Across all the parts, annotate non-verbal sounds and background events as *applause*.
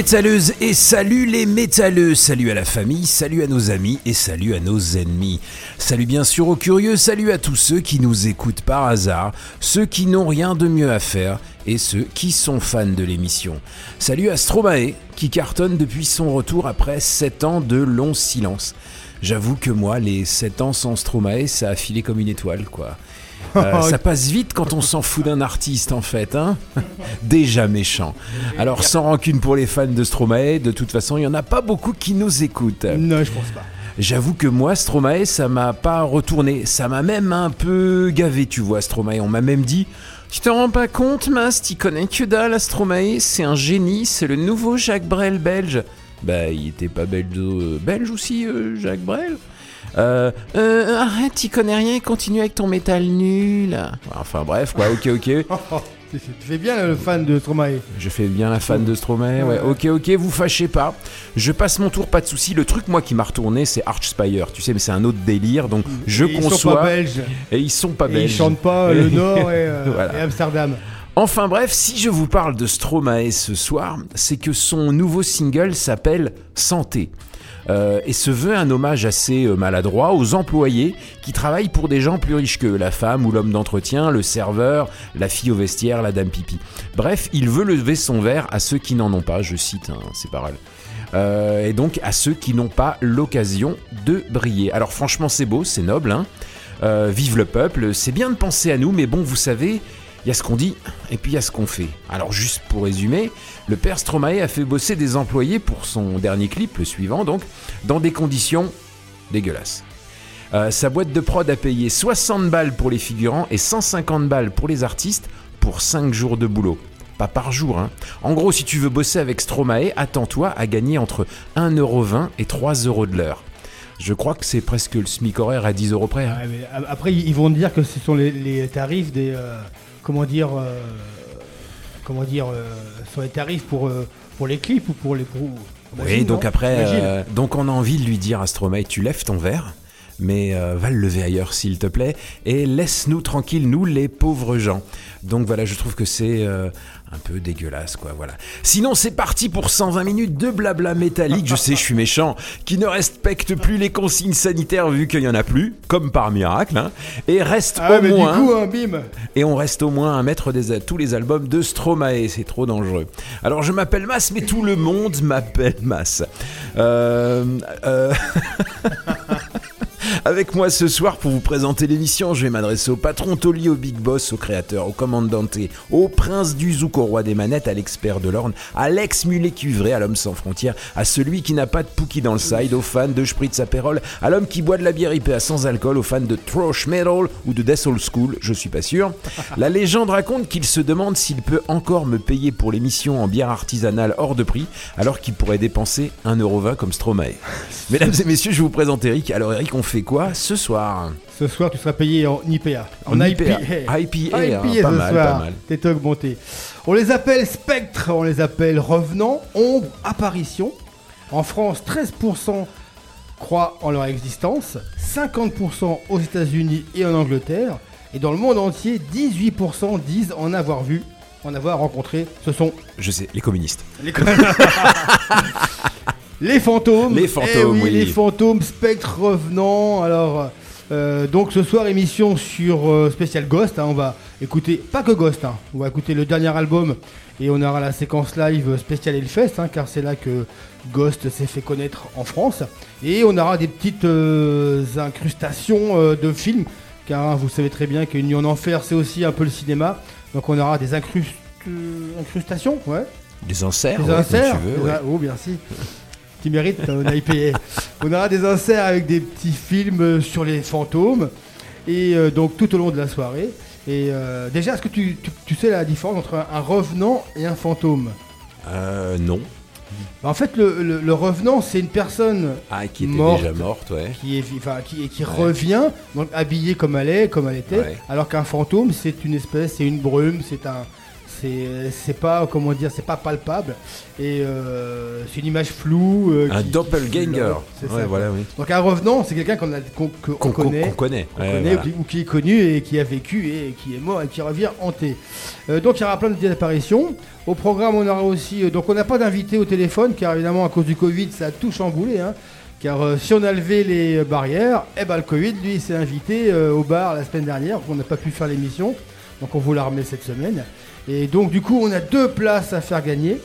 Métalleuses et salut les métalleux, salut à la famille, salut à nos amis et salut à nos ennemis. Salut bien sûr aux curieux, salut à tous ceux qui nous écoutent par hasard, ceux qui n'ont rien de mieux à faire et ceux qui sont fans de l'émission. Salut à Stromae qui cartonne depuis son retour après 7 ans de long silence. J'avoue que moi, les 7 ans sans Stromae, ça a filé comme une étoile quoi. Euh, *laughs* ça passe vite quand on s'en fout d'un artiste en fait, hein *laughs* Déjà méchant. Alors sans rancune pour les fans de Stromae, de toute façon il y en a pas beaucoup qui nous écoutent. Non, je pense pas. J'avoue que moi Stromae ça m'a pas retourné, ça m'a même un peu gavé tu vois Stromae. On m'a même dit tu te rends pas compte Mas, tu connais que dalle à Stromae, c'est un génie, c'est le nouveau Jacques Brel belge. Bah il était pas belge, euh, belge aussi euh, Jacques Brel euh, euh, arrête, t'y connais rien, continue avec ton métal nul. Enfin bref, quoi, ok, ok. *laughs* Tu fais bien le fan de Stromae. Je fais bien la fan de Stromae, ouais. Ok, ok, vous fâchez pas. Je passe mon tour, pas de souci. Le truc, moi, qui m'a retourné, c'est Archspire. Tu sais, mais c'est un autre délire, donc je Et Ils sont conçois. pas belges. Et ils sont pas Et belges. ils chantent pas euh, le *laughs* Nord et, euh, Voilà. et Amsterdam. Enfin bref, si je vous parle de Stromae ce soir, c'est que son nouveau single s'appelle Santé. Euh, et se veut un hommage assez euh, maladroit aux employés qui travaillent pour des gens plus riches qu'eux, la femme ou l'homme d'entretien, le serveur, la fille au vestiaire, la dame pipi. Bref, il veut lever son verre à ceux qui n'en ont pas, je cite hein, ces paroles. Euh, et donc à ceux qui n'ont pas l'occasion de briller. Alors franchement c'est beau, c'est noble, hein. Vive le peuple, c'est bien de penser à nous, mais bon vous savez, il y a ce qu'on dit et puis il y a ce qu'on fait. Alors juste pour résumer, le père Stromae a fait bosser des employés pour son dernier clip, le suivant donc, dans des conditions dégueulasses. Euh, sa boîte de prod a payé 60 balles pour les figurants et 150 balles pour les artistes pour 5 jours de boulot. Pas par jour, hein. En gros, si tu veux bosser avec Stromae, attends-toi à gagner entre 1,20€ et 3€ de l'heure. Je crois que c'est presque le SMIC horaire à 10 euros près. hein. Après, ils vont dire que ce sont les, les tarifs des. euh, comment dire. euh, comment dire. euh, sont les tarifs pour, euh, pour les clips ou pour les. Pour, Oui, donc après, donc on a envie de lui dire à Stromae, tu lèves ton verre, mais euh, va le lever ailleurs s'il te plaît, et laisse-nous tranquilles, nous les pauvres gens. Donc voilà, je trouve que c'est euh, un peu dégueulasse, quoi, voilà. Sinon, c'est parti pour 120 minutes de blabla métallique, je sais, je suis méchant, qui ne respecte plus les consignes sanitaires vu qu'il y en a plus, comme par miracle, hein, et reste Ah, au mais moins... du coup, hein, bim Et on reste au moins à mettre des, tous les albums de Stromae, c'est trop dangereux. Alors je m'appelle Mas, mais tout le monde m'appelle Mas. Euh, euh, *laughs* Avec moi ce soir pour vous présenter l'émission, je vais m'adresser au patron Toli, au big boss, au créateur, au commandante, au prince du zouk, au roi des manettes, à l'expert de l'orne, à l'ex mulet cuivré, à l'homme sans frontières, à celui qui n'a pas de pookie dans le side, aux fans de Spritz Aperol, à l'homme qui boit de la bière IPA sans alcool, aux fans de thrash metal ou de death old school, je suis pas sûr. La légende raconte qu'il se demande s'il peut encore me payer pour l'émission en bière artisanale hors de prix, alors qu'il pourrait dépenser 1,20€ comme Stromae. *laughs* Mesdames et messieurs, je vous présente Eric. Alors Eric, on fait quoi ce soir Ce soir, tu seras payé en IPA. En IPA. IPA, hein, pas ce mal, soir. pas mal. T'es augmenté. On les appelle spectres, on les appelle revenants, ombres, apparitions. En France, 13% croient en leur existence, 50% aux États-Unis et en Angleterre, et dans le monde entier, 18% disent en avoir vu, en avoir rencontré. Ce sont Je sais, les communistes. les, *laughs* les fantômes. Les fantômes, Eh oui, oui. Les fantômes, spectres revenants. Alors, euh, donc ce soir, émission sur euh, spécial Ghost. hein, on va écouter, pas que Ghost, hein, on va écouter le dernier album et on aura la séquence live spéciale Hellfest, hein, car c'est là que Ghost s'est fait connaître en France. Et on aura des petites euh, incrustations de films, car hein, vous savez très bien qu'une nuit en enfer, c'est aussi un peu le cinéma. Donc on aura des incrust- incrustations, ouais. Des inserts, Des ouais, comme inserts tu veux. Ouais. Oh, merci. Qui mérite, on a payé. On aura des inserts avec des petits films sur les fantômes. Et euh, donc tout au long de la soirée. Et euh, déjà, est-ce que tu, tu- tu sais la différence entre un, un revenant et un fantôme? Euh, non. Bah, En fait, le, le- le revenant, c'est une personne Ah, qui était Morte. déjà morte, ouais. qui, est, qui, qui Ouais. revient, donc habillée comme elle est, comme elle était. Ouais. Alors qu'un fantôme, c'est une espèce, c'est une brume, c'est un. C'est c'est pas, comment dire, c'est pas palpable. Et euh, c'est une image floue. euh, Un qui- doppelganger. Ouais, ça, voilà, oui. Donc un revenant, c'est quelqu'un qu'on connaît, connaît. qu'on ouais, connaît, voilà. ou, qui, ou qui est connu et qui a vécu et qui est mort et qui revient hanté. Euh, donc il y aura plein de apparitions. Au programme, on aura aussi. donc on n'a pas d'invité au téléphone car évidemment à cause du Covid, ça a tout chamboulé. hein. car euh, si on a levé les barrières, eh ben le Covid, lui, s'est invité euh, au bar la semaine dernière. On n'a pas pu faire l'émission, donc on vous la remet cette semaine. Et donc du coup, on a deux places à faire gagner.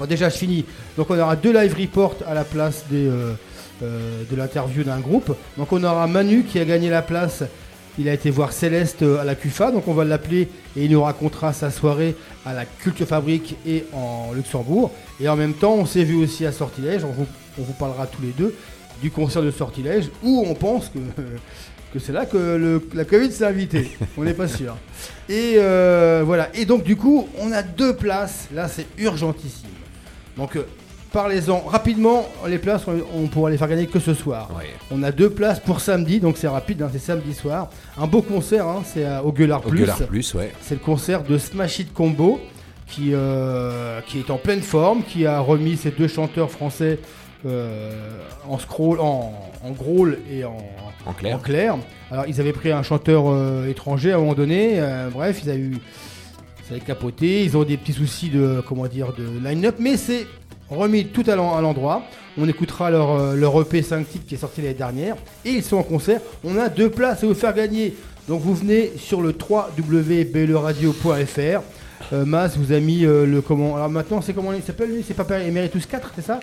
Bon, déjà, je finis. Donc, on aura deux live reports à la place euh, euh, de l'interview d'un groupe. Donc, on aura Manu qui a gagné la place. Il a été voir Céleste euh, à la CUFA. Donc, on va l'appeler et il nous racontera sa soirée à la Culture Fabrique et en Luxembourg. Et en même temps, on s'est vu aussi à Sortilège. On vous, on vous parlera tous les deux du concert de Sortilège où on pense que. *laughs* que c'est là que le- la Covid s'est invitée. On n'est pas sûr. Et euh, voilà. Et donc, du coup, on a deux places. Là, c'est urgentissime. Donc, euh, parlez-en rapidement. Les places, on, on pourra les faire gagner que ce soir. Ouais. On a deux places pour samedi, donc c'est rapide, hein, c'est samedi soir. Un beau concert, hein, c'est à- au Gueulard Au Plus. Gueulard Plus, ouais. C'est le concert de Smash It Combo qui, euh, qui est en pleine forme, qui a remis ses deux chanteurs français euh, en scroll, en, en growl et en, En clair. Alors ils avaient pris un chanteur euh, étranger à un moment donné. euh, bref, ils avaient eu, ça avait capoté. Ils ont des petits soucis de comment dire de line-up, mais c'est remis tout à l'en- à l'endroit. On écoutera leur, euh, leur EP 5 titres qui est sorti l'année dernière et ils sont en concert. On a deux places à vous faire gagner. Donc vous venez sur le www.beleradio.fr. Euh, Mas vous a mis le comment Alors maintenant c'est comment il s'appelle lui? C'est Papa Emeritus 4, c'est ça?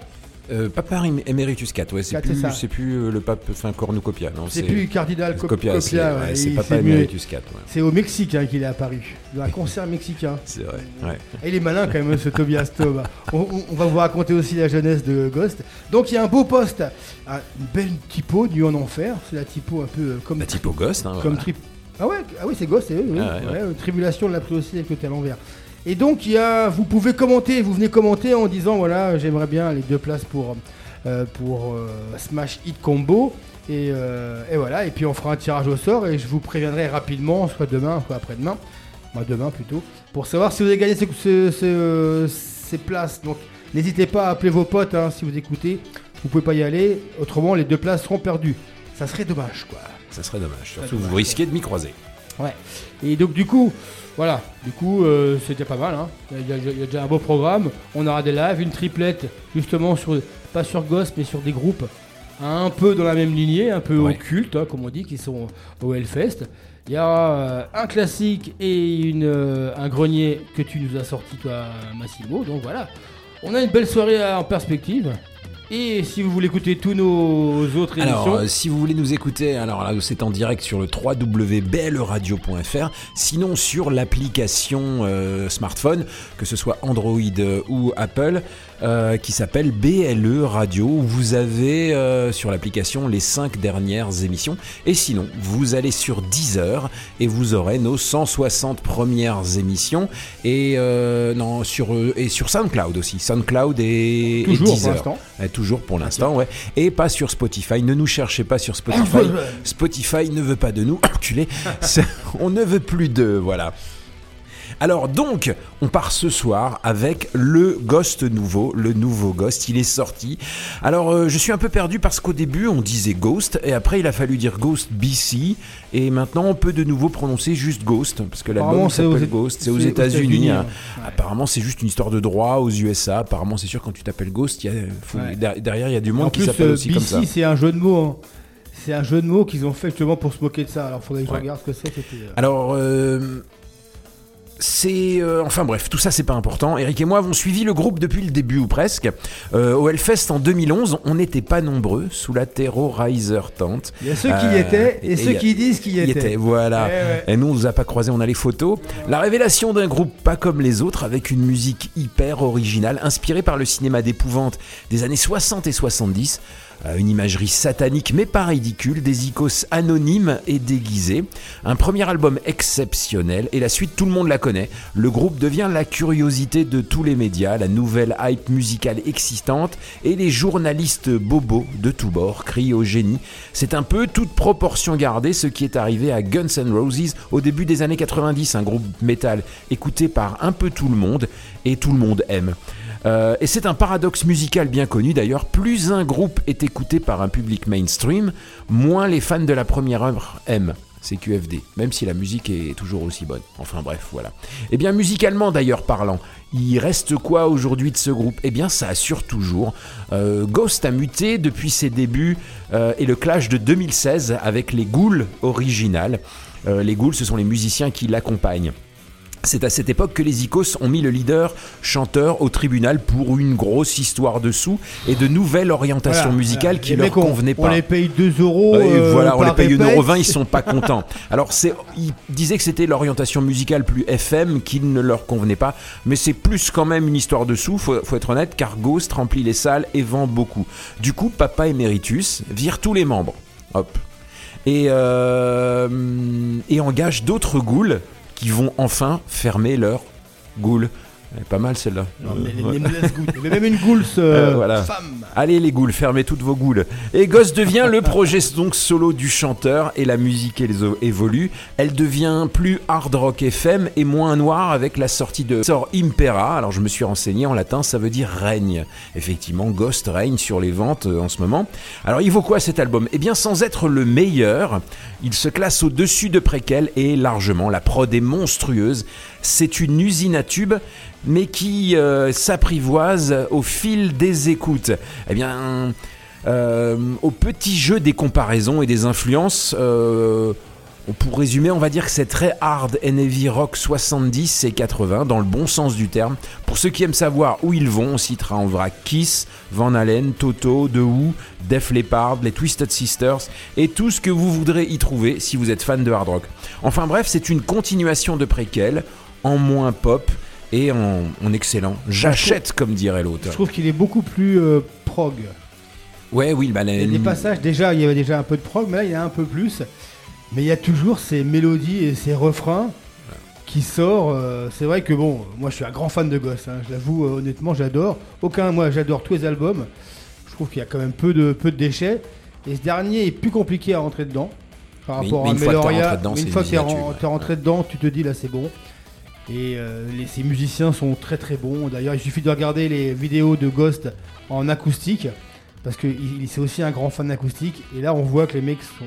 Euh, Papa Em- Emeritus 4, ouais, c'est plus, c'est plus euh, le pape, enfin Cornucopia, non C'est plus Cardinal Cop- Copia, Copia. c'est ouais, ouais, Papa. Emeritus 4, ouais. C'est au Mexique hein, qu'il est apparu. Dans un *laughs* concert mexicain. C'est vrai, ouais. Et il est malin quand même ce Tobias Tob. On, on- on va vous raconter aussi la jeunesse de Ghost. Donc il y a un beau poste, un- une belle typo du en enfer. C'est la typo un peu euh, comme La typo Ghost, hein, comme voilà. trip. Ah ouais, ah oui c'est Ghost, c'est eux. oui. Ah Tribulation de l'a pris aussi avec le tel envers. Et donc il y a, vous pouvez commenter, vous venez commenter en disant voilà j'aimerais bien les deux places pour euh, pour euh, Smash Hit Combo. Et, euh, et voilà, et puis on fera un tirage au sort et je vous préviendrai rapidement, soit demain, soit après-demain, Bah, demain plutôt, pour savoir si vous avez gagné ces, ce- ce- ces places. Donc n'hésitez pas à appeler vos potes hein, si vous écoutez, vous pouvez pas y aller, autrement les deux places seront perdues. Ça serait dommage quoi. Ça serait dommage. Surtout, vous risquez de m'y croiser. Ouais. Et donc du coup, voilà, du coup euh, c'est déjà pas mal. Hein. Il, y a, il y a- a déjà un beau programme. On aura des lives, une triplette, justement sur pas sur Ghost mais sur des groupes un peu dans la même lignée, un peu Ouais. occultes, hein, comme on dit, qui sont au Hellfest. Il y aura euh, un classique et une, euh, un grenier que tu nous as sorti toi Massimo. Donc voilà, on a une belle soirée en perspective. Et si vous voulez écouter tous nos autres émissions, Alors, euh, si vous voulez nous écouter, alors là, c'est en direct sur le www.blradio.fr, sinon sur l'application euh, smartphone, que ce soit Android euh, ou Apple, euh, qui s'appelle BLE Radio, où vous avez euh, sur l'application les 5 dernières émissions. Et sinon, vous allez sur Deezer et vous aurez nos 160 premières émissions. Et, euh, non, sur, euh, et sur SoundCloud aussi. SoundCloud et, et toujours pour Deezer. l'instant. Euh, toujours pour l'instant, ouais. Et pas sur Spotify. Ne nous cherchez pas sur Spotify. *laughs* Spotify ne veut pas de nous. Enculé. *laughs* On ne veut plus d'eux, voilà. Alors donc, on part ce soir avec le Ghost nouveau, le nouveau Ghost, il est sorti. Alors euh, je suis un peu perdu parce qu'au début on disait Ghost et après il a fallu dire Ghost BC et maintenant on peut de nouveau prononcer juste Ghost parce que l'album aux s'appelle Ghost, c'est aux États-Unis. Hein. hein. Apparemment c'est juste une histoire de droit aux USA. Apparemment c'est sûr quand tu t'appelles Ghost, il y a, faut- Ouais. der- derrière il y a du En monde qui s'appelle euh, aussi comme ça. BC, c'est un jeu de mots. hein. C'est un jeu de mots qu'ils ont fait justement pour se moquer de ça. Alors, faudrait que je Ouais. regarde ce que c'est. euh, Alors, euh, c'est. euh, enfin bref, tout ça c'est pas important. Eric et moi avons suivi le groupe depuis le début ou presque. Euh, au Hellfest en 2011, on n'était pas nombreux sous la Terrorizer tente. Il y a ceux qui y Euh, étaient et, et ceux y a- qui disent qu'ils y Il étaient. voilà. Ouais. Et nous, on nous a pas croisés, on a les photos. La révélation d'un groupe pas comme les autres, avec une musique hyper originale, inspirée par le cinéma d'épouvante des années 60 et 70. Une imagerie satanique mais pas ridicule, des icônes anonymes et déguisés. Un premier album exceptionnel et la suite tout le monde la connaît. Le groupe devient la curiosité de tous les médias, la nouvelle hype musicale existante et les journalistes bobos de tous bords crient au génie. C'est un peu toute proportion gardée ce qui est arrivé à Guns N' Roses au début des années 90, un groupe métal écouté par un peu tout le monde et tout le monde aime. Euh, et c'est un paradoxe musical bien connu d'ailleurs, plus un groupe est écouté par un public mainstream, moins les fans de la première œuvre aiment. C'est QFD, même si la musique est toujours aussi bonne. Enfin bref, voilà. Et bien musicalement d'ailleurs parlant, il reste quoi aujourd'hui de ce groupe? Eh bien ça assure toujours. Euh, Ghost a muté depuis ses débuts euh, et le clash de 2016 avec les Ghouls originales. Les Ghouls, ce sont les musiciens qui l'accompagnent. C'est à cette époque que les Icos ont mis le leader chanteur au tribunal pour une grosse histoire de sous et de nouvelles orientations Voilà, musicales voilà. qui Les leur on- convenaient On pas. les paye 2 euros. Ouais, euh, voilà, on les paye répète. 1,20€, ils sont pas contents. *laughs* Alors, ils disaient que c'était l'orientation musicale plus FM qui ne leur convenait pas, mais c'est plus quand même une histoire de sous, faut, faut être honnête, car Ghost remplit les salles et vend beaucoup. Du coup, Papa Emeritus vire tous les membres. Hop. Et, euh, et engage d'autres ghouls qui vont enfin fermer leur ghoul. Elle est pas mal celle-là. Non, mais les- Ouais. les avait *laughs* même une Ghouls euh, Euh, voilà. femme. Allez les ghouls, fermez toutes vos ghouls. Et Ghost devient le projet donc solo du chanteur et la musique elle évolue. Elle devient plus hard rock FM et moins noire avec la sortie de sort Impera. Alors je me suis renseigné en latin, ça veut dire règne. Effectivement, Ghost règne sur les ventes euh, en ce moment. Alors il vaut quoi cet album? Eh bien sans être le meilleur, il se classe au-dessus de Préquel et largement. La prod est monstrueuse. C'est une usine à tubes mais qui euh, s'apprivoise au fil des écoutes. Eh bien, euh, au petit jeu des comparaisons et des influences, euh, pour résumer, on va dire que c'est très hard and heavy rock 70 et 80, dans le bon sens du terme. Pour ceux qui aiment savoir où ils vont, on citera en vrac Kiss, Van Halen, Toto, The Who, Def Leppard, les Twisted Sisters et tout ce que vous voudrez y trouver si vous êtes fan de hard rock. Enfin bref, c'est une continuation de préquel, en moins pop et en, en excellent. J'achète, comme dirait l'autre. Je trouve qu'il est beaucoup plus euh, prog. Ouais, oui, bah, des passages, déjà, il y avait déjà un peu de prog, mais là, il y a un peu plus. Mais il y a toujours ces mélodies et ces refrains qui sortent. euh, c'est vrai que, bon, moi, je suis un grand fan de Ghost. hein, je l'avoue, euh, honnêtement, j'adore. Aucun, moi, j'adore tous les albums. Je trouve qu'il y a quand même peu de, peu de déchets. Et ce dernier est plus compliqué à rentrer dedans. Par Mais- rapport mais à Meloria. dedans, Mais une fois que tubes, t'es rentré dedans, tu te dis là, c'est bon. Et euh, les, ces musiciens sont très très bons. D'ailleurs, il suffit de regarder les vidéos de Ghost en acoustique. Parce que c'est aussi un grand fan d'acoustique. Et là, on voit que les mecs sont.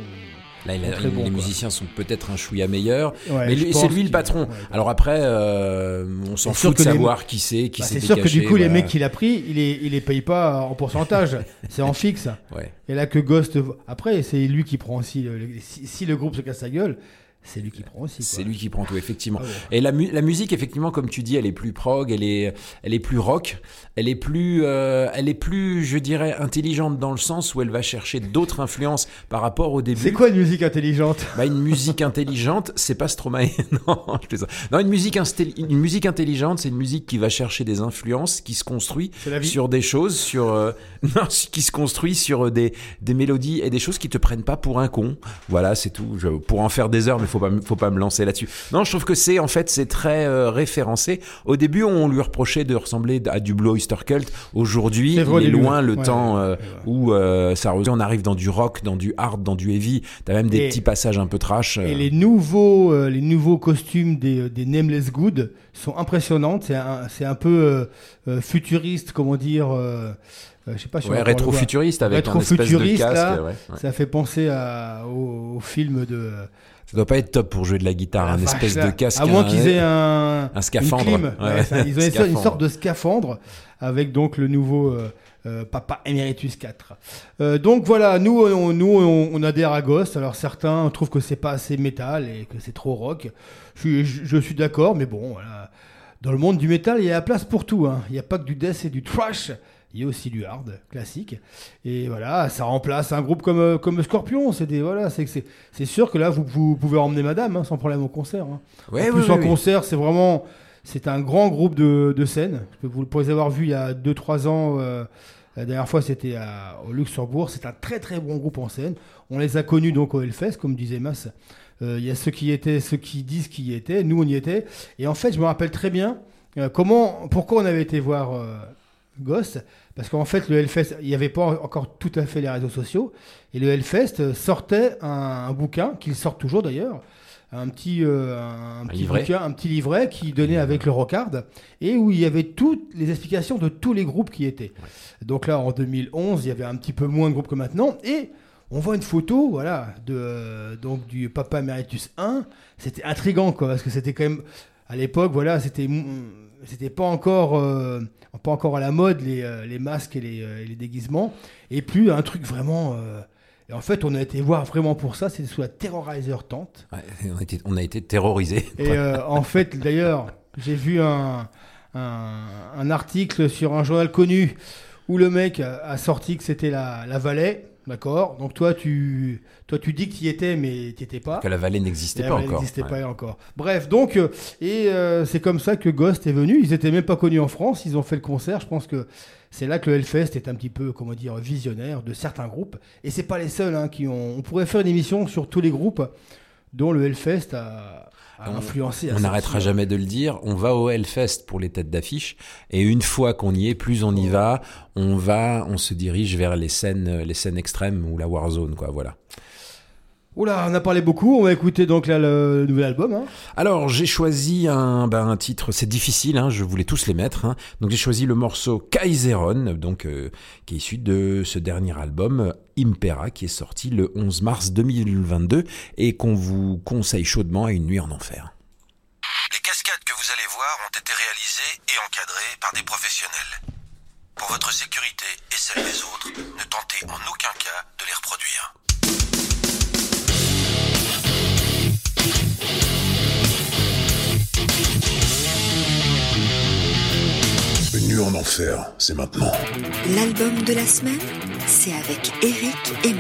Là, il a- Très bon, les quoi. musiciens sont peut-être un chouïa meilleur, Ouais, mais c'est lui le patron. ouais, Alors après, euh, on s'en fout de les- savoir qui c'est, qui Bah, c'est sûr que du coup, les mecs qu'il a pris, il les, il les paye pas en pourcentage. *laughs* c'est en fixe. Ouais. Et là, que Ghost. Après, c'est lui qui prend aussi. le- si le groupe se casse la gueule, c'est lui qui prend aussi. C'est lui qui prend tout, effectivement. Ah. Et la, mu- la musique, effectivement, comme tu dis, elle est plus prog, elle est, elle est plus rock, elle est plus, euh, elle est plus, je dirais, intelligente dans le sens où elle va chercher d'autres influences par rapport au début. C'est quoi une musique intelligente? Bah, une musique intelligente, c'est pas Stromae. *laughs* non, je non, une musique, une musique intelligente, c'est une musique qui va chercher des influences, qui se construit sur des choses, sur euh, *laughs* non, qui se construit sur euh, des, des mélodies et des choses qui te prennent pas pour un con. Voilà, c'est tout. Je, pour en faire des heures, mais faut pas, faut pas me lancer là-dessus. Non, je trouve que c'est en fait c'est très euh, référencé. Au début, on lui reprochait de ressembler à du Blue Oyster Cult. Aujourd'hui, il est loin le ouais, temps ouais, euh, où euh, ça on arrive dans du rock, dans du hard, dans du heavy. T'as même des Et- petits passages un peu trash. Et les nouveaux, les nouveaux costumes des, des Nameless Good sont impressionnants. C'est un, c'est un peu futuriste, comment dire. euh, je sais pas si Ouais, rétro-futuriste avec un espèce de casque. là, ouais, ouais. Ça fait penser à, au, au film de. Ça doit pas être top pour jouer de la guitare, La un espèce de casque. À moins qu'ils aient un, un scaphandre. une clim. Ouais, Ouais, ouais. ça, ils ont *laughs* une, sorte de scaphandre avec donc le nouveau euh, euh, Papa Emeritus 4. Euh, donc voilà, nous, on, nous on, on adhère à Ghost. Alors certains trouvent que c'est pas assez métal et que c'est trop rock. Je, suis- je, je suis d'accord, mais bon, voilà. Dans le monde du métal, il y a la place pour tout. hein. Il n'y a pas que du death et du trash. Il y a aussi du hard classique. Et voilà, ça remplace un groupe comme, euh, comme Scorpion. C'est des voilà, c'est c'est sûr que là, vous, vous pouvez emmener Madame hein, sans problème au concert. hein. Ouais, en plus, en concert, c'est vraiment. C'est un grand groupe de, de scènes. Vous pourrez les avoir vus il y a 2-3 ans. euh, la dernière fois, c'était au Luxembourg. C'est un très très bon groupe en scène. On les a connus donc au Hellfest, comme disait Mas. Euh, Il y a ceux qui étaient, ceux qui disent qu'ils y étaient. Nous, on y était. Et en fait, je me rappelle très bien euh, comment, pourquoi on avait été voir Ghost. Parce qu'en fait, le Hellfest, il n'y avait pas encore tout à fait les réseaux sociaux. Et le Hellfest sortait un, un bouquin, qu'il sort toujours d'ailleurs, un petit, euh, un, petit livret. bouquin, un petit livret qui donnait avec le Rockard, et où il y avait toutes les explications de tous les groupes qui étaient. Donc là, en 2011, il y avait un petit peu moins de groupes que maintenant, et on voit une photo, voilà, de, euh, donc du Papa Emeritus 1. C'était intrigant, quoi, parce que c'était quand même, à l'époque, voilà, c'était, c'était pas encore, euh, pas encore à la mode les, euh, les masques et les, euh, et les déguisements, et plus un truc vraiment. et en fait, on a été voir vraiment pour ça, c'était sous la Terrorizer Tente. Ouais, on, a été, on a été terrorisés. Et *laughs* en fait, d'ailleurs, j'ai vu un, un, un article sur un journal connu où le mec a, a sorti que c'était la, la Valais. D'accord Donc toi tu, toi, tu dis que tu y étais, mais tu étais pas. que la vallée n'existait pas encore. n'existait Ouais. pas encore. Bref, donc, euh, et euh, c'est comme ça que Ghost est venu. Ils étaient même pas connus en France. Ils ont fait le concert. Je pense que c'est là que le Hellfest est un petit peu, comment dire, visionnaire de certains groupes. Et c'est pas les seuls hein, qui ont. On pourrait faire une émission sur tous les groupes dont le Hellfest a On- influencé. a On n'arrêtera jamais de le dire. On va au Hellfest pour les têtes d'affiche. Et une fois qu'on y est, plus on y va, on va, on se dirige vers les scènes, les scènes extrêmes ou la Warzone, quoi. Voilà. Oula, on a parlé beaucoup. On va écouter donc là le nouvel album. hein. Alors j'ai choisi un, ben, un titre, c'est difficile, hein, je voulais tous les mettre. hein. Donc j'ai choisi le morceau Kaiseron, donc euh, qui est issu de ce dernier album euh, Impera, qui est sorti le 11 mars 2022 et qu'on vous conseille chaudement à une nuit en enfer. Les cascades que vous allez voir ont été réalisées et encadrées par des professionnels. Pour votre sécurité et celle des autres, ne tentez en aucun cas de les reproduire. En enfer, c'est maintenant. L'album de la semaine, c'est avec Eric et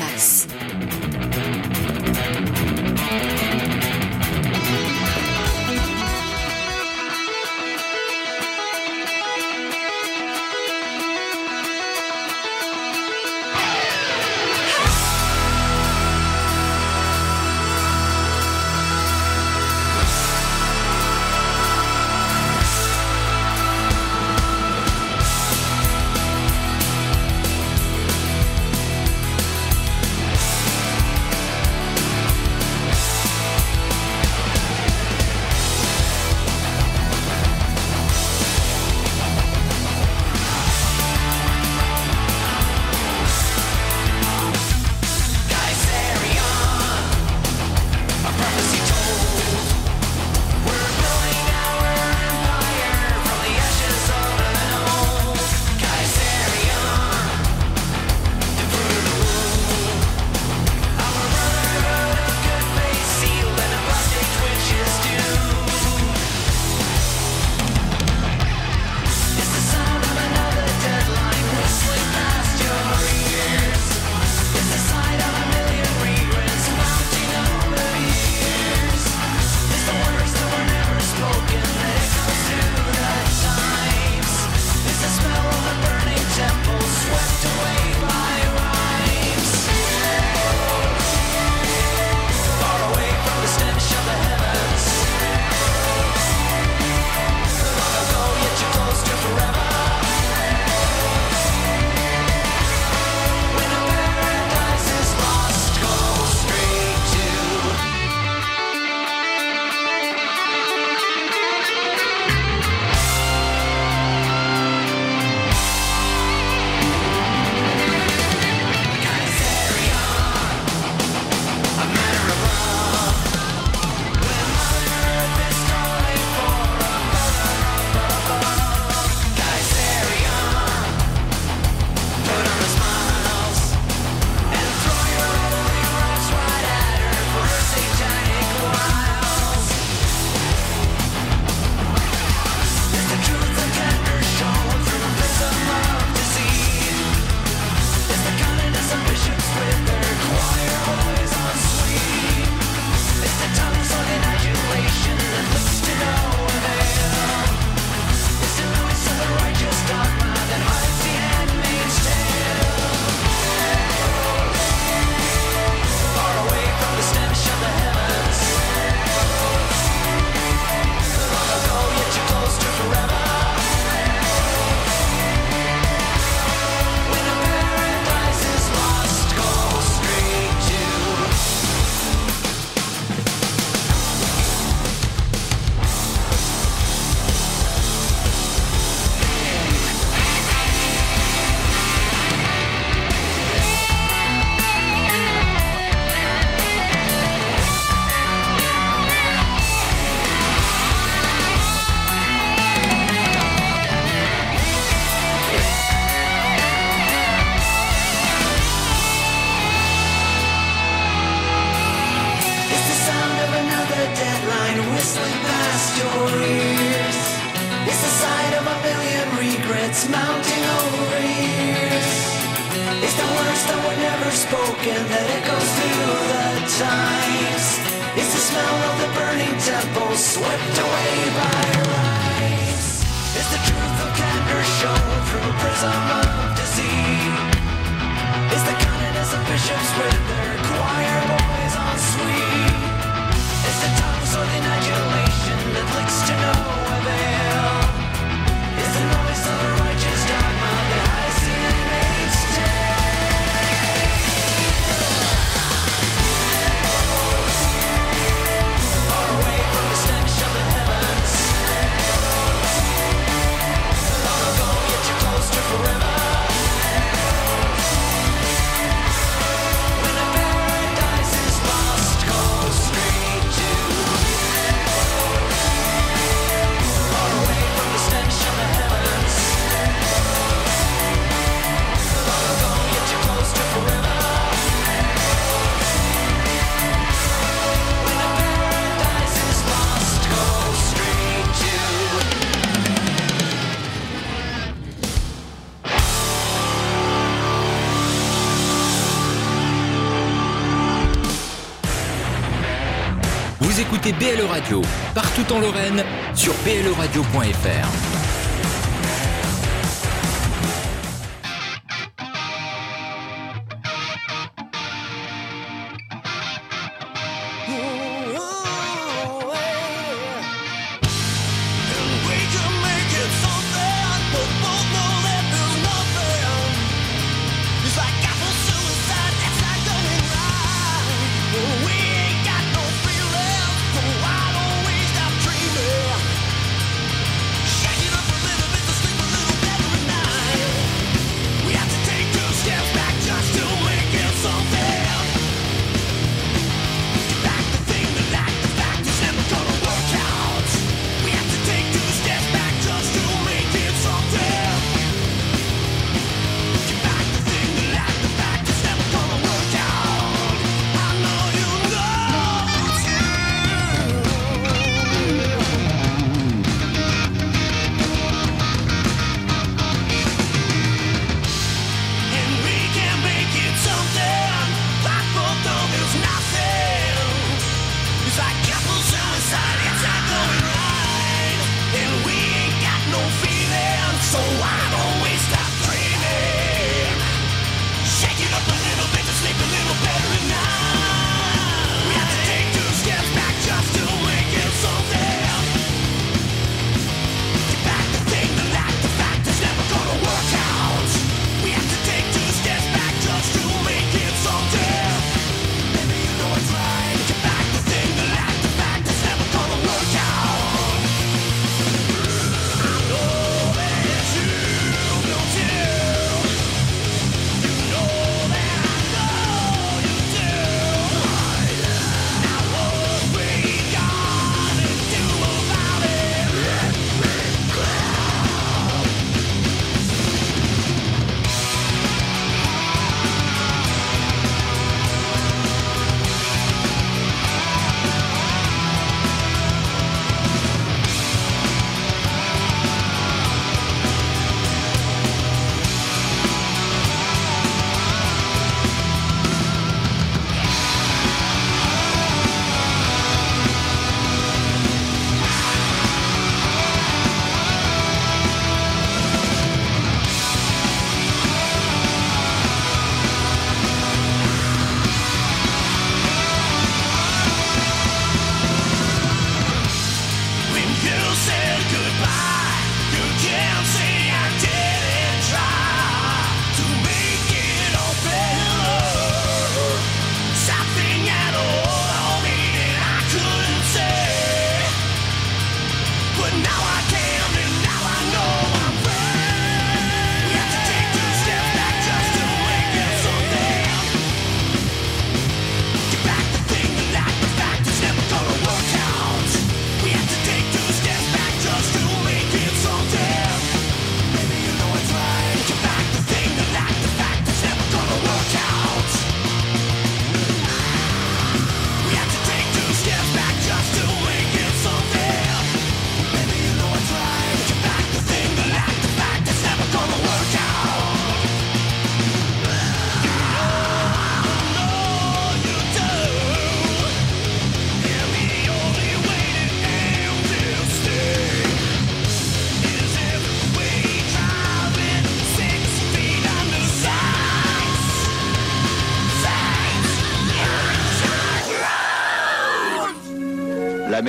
en Lorraine, sur bleradio.fr.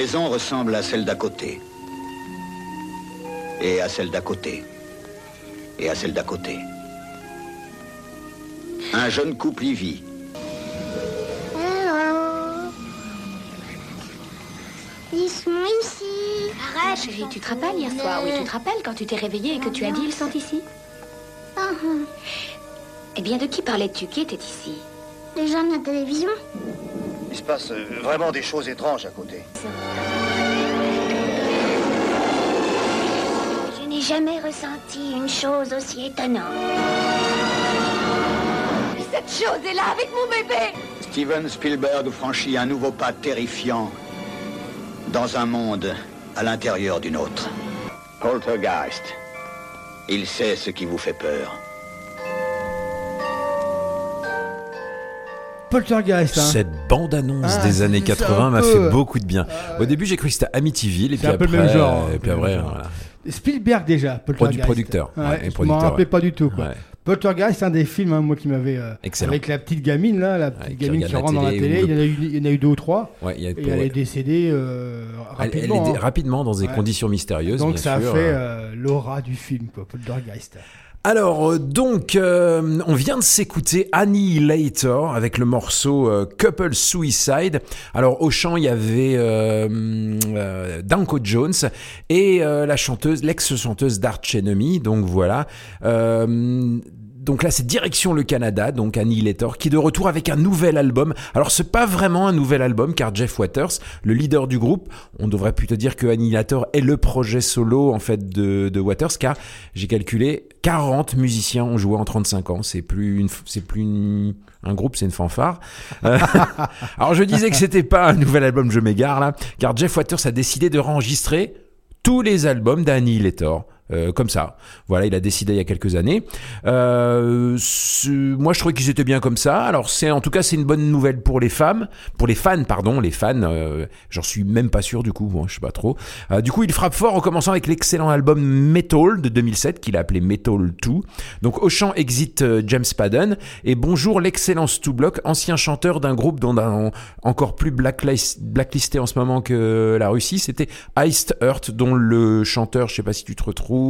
maison ressemble à celle d'à côté. Et à celle d'à côté. Et à celle d'à côté. Un jeune couple y vit. Ils sont ici. Arrête, chérie, tu te rappelles hier soir Oui, tu te rappelles quand tu t'es réveillée et que tu as dit ils sont ici Ah, Eh bien, de qui parlais-tu? Qui était ici? Les gens de la télévision. Passe euh, vraiment des choses étranges à côté. Je n'ai jamais ressenti une chose aussi étonnante. Cette chose est là avec mon bébé Steven Spielberg franchit un nouveau pas terrifiant dans un monde à l'intérieur d'une autre. Poltergeist. Il sait ce qui vous fait peur. Poltergeist. Hein. Cette bande-annonce Ah, des années c'est 80 un m'a peu- fait beaucoup de bien. Au début, j'ai cru que c'était Amityville, et C'est puis un peu après, le même genre, et un puis peu après, voilà. Spielberg déjà, Poltergeist. producteur, Ouais, ouais, et je m'en rappelais ouais. pas du tout. Quoi. Poltergeist, c'est un des films, hein, moi, qui m'avait. euh, Excellent. avec la petite gamine, là, la petite gamine qui rentre dans la télé ou Il y, en a eu, il y en a eu deux ou trois. A- et elle est décédée euh, Elle, elle rapidement. est dé- hein. rapidement dans des conditions mystérieuses. Donc bien ça a fait euh, l'aura du film, quoi, Poltergeist. Alors, euh, donc, euh, on vient de s'écouter Annihilator avec le morceau euh, Couple Suicide. Alors, au chant, il y avait euh, Danko Jones et la chanteuse, l'ex-chanteuse d'Arch Enemy. Donc, voilà. Donc là, c'est direction le Canada, donc Annihilator, qui est de retour avec un nouvel album. Alors, c'est pas vraiment un nouvel album, car Jeff Waters, le leader du groupe, on devrait plutôt dire que Annihilator est le projet solo, en fait, de, de Waters, car j'ai calculé 40 musiciens ont joué en 35 ans. C'est plus une, c'est plus une- un groupe, c'est une fanfare. Euh, *laughs* alors, je disais que c'était pas un nouvel album, je m'égare là, car Jeff Waters a décidé de réenregistrer tous les albums d'Annihilator. Euh, comme ça. Voilà, il a décidé il y a quelques années. Euh, moi, je trouvais qu'ils étaient bien comme ça. Alors, c'est en tout cas, c'est une bonne nouvelle pour les femmes, pour les fans, pardon, les fans. euh, J'en suis même pas sûr du coup. Bon, je sais pas trop. Du coup, il frappe fort en commençant avec l'excellent album Metal de 2007 qu'il a appelé Metal 2. Donc, au chant exit James Padden et bonjour l'excellent Stu Block, ancien chanteur d'un groupe dont encore plus blacklist- blacklisté en ce moment que la Russie. C'était Iced Earth, dont le chanteur, je sais pas si tu te retrouves,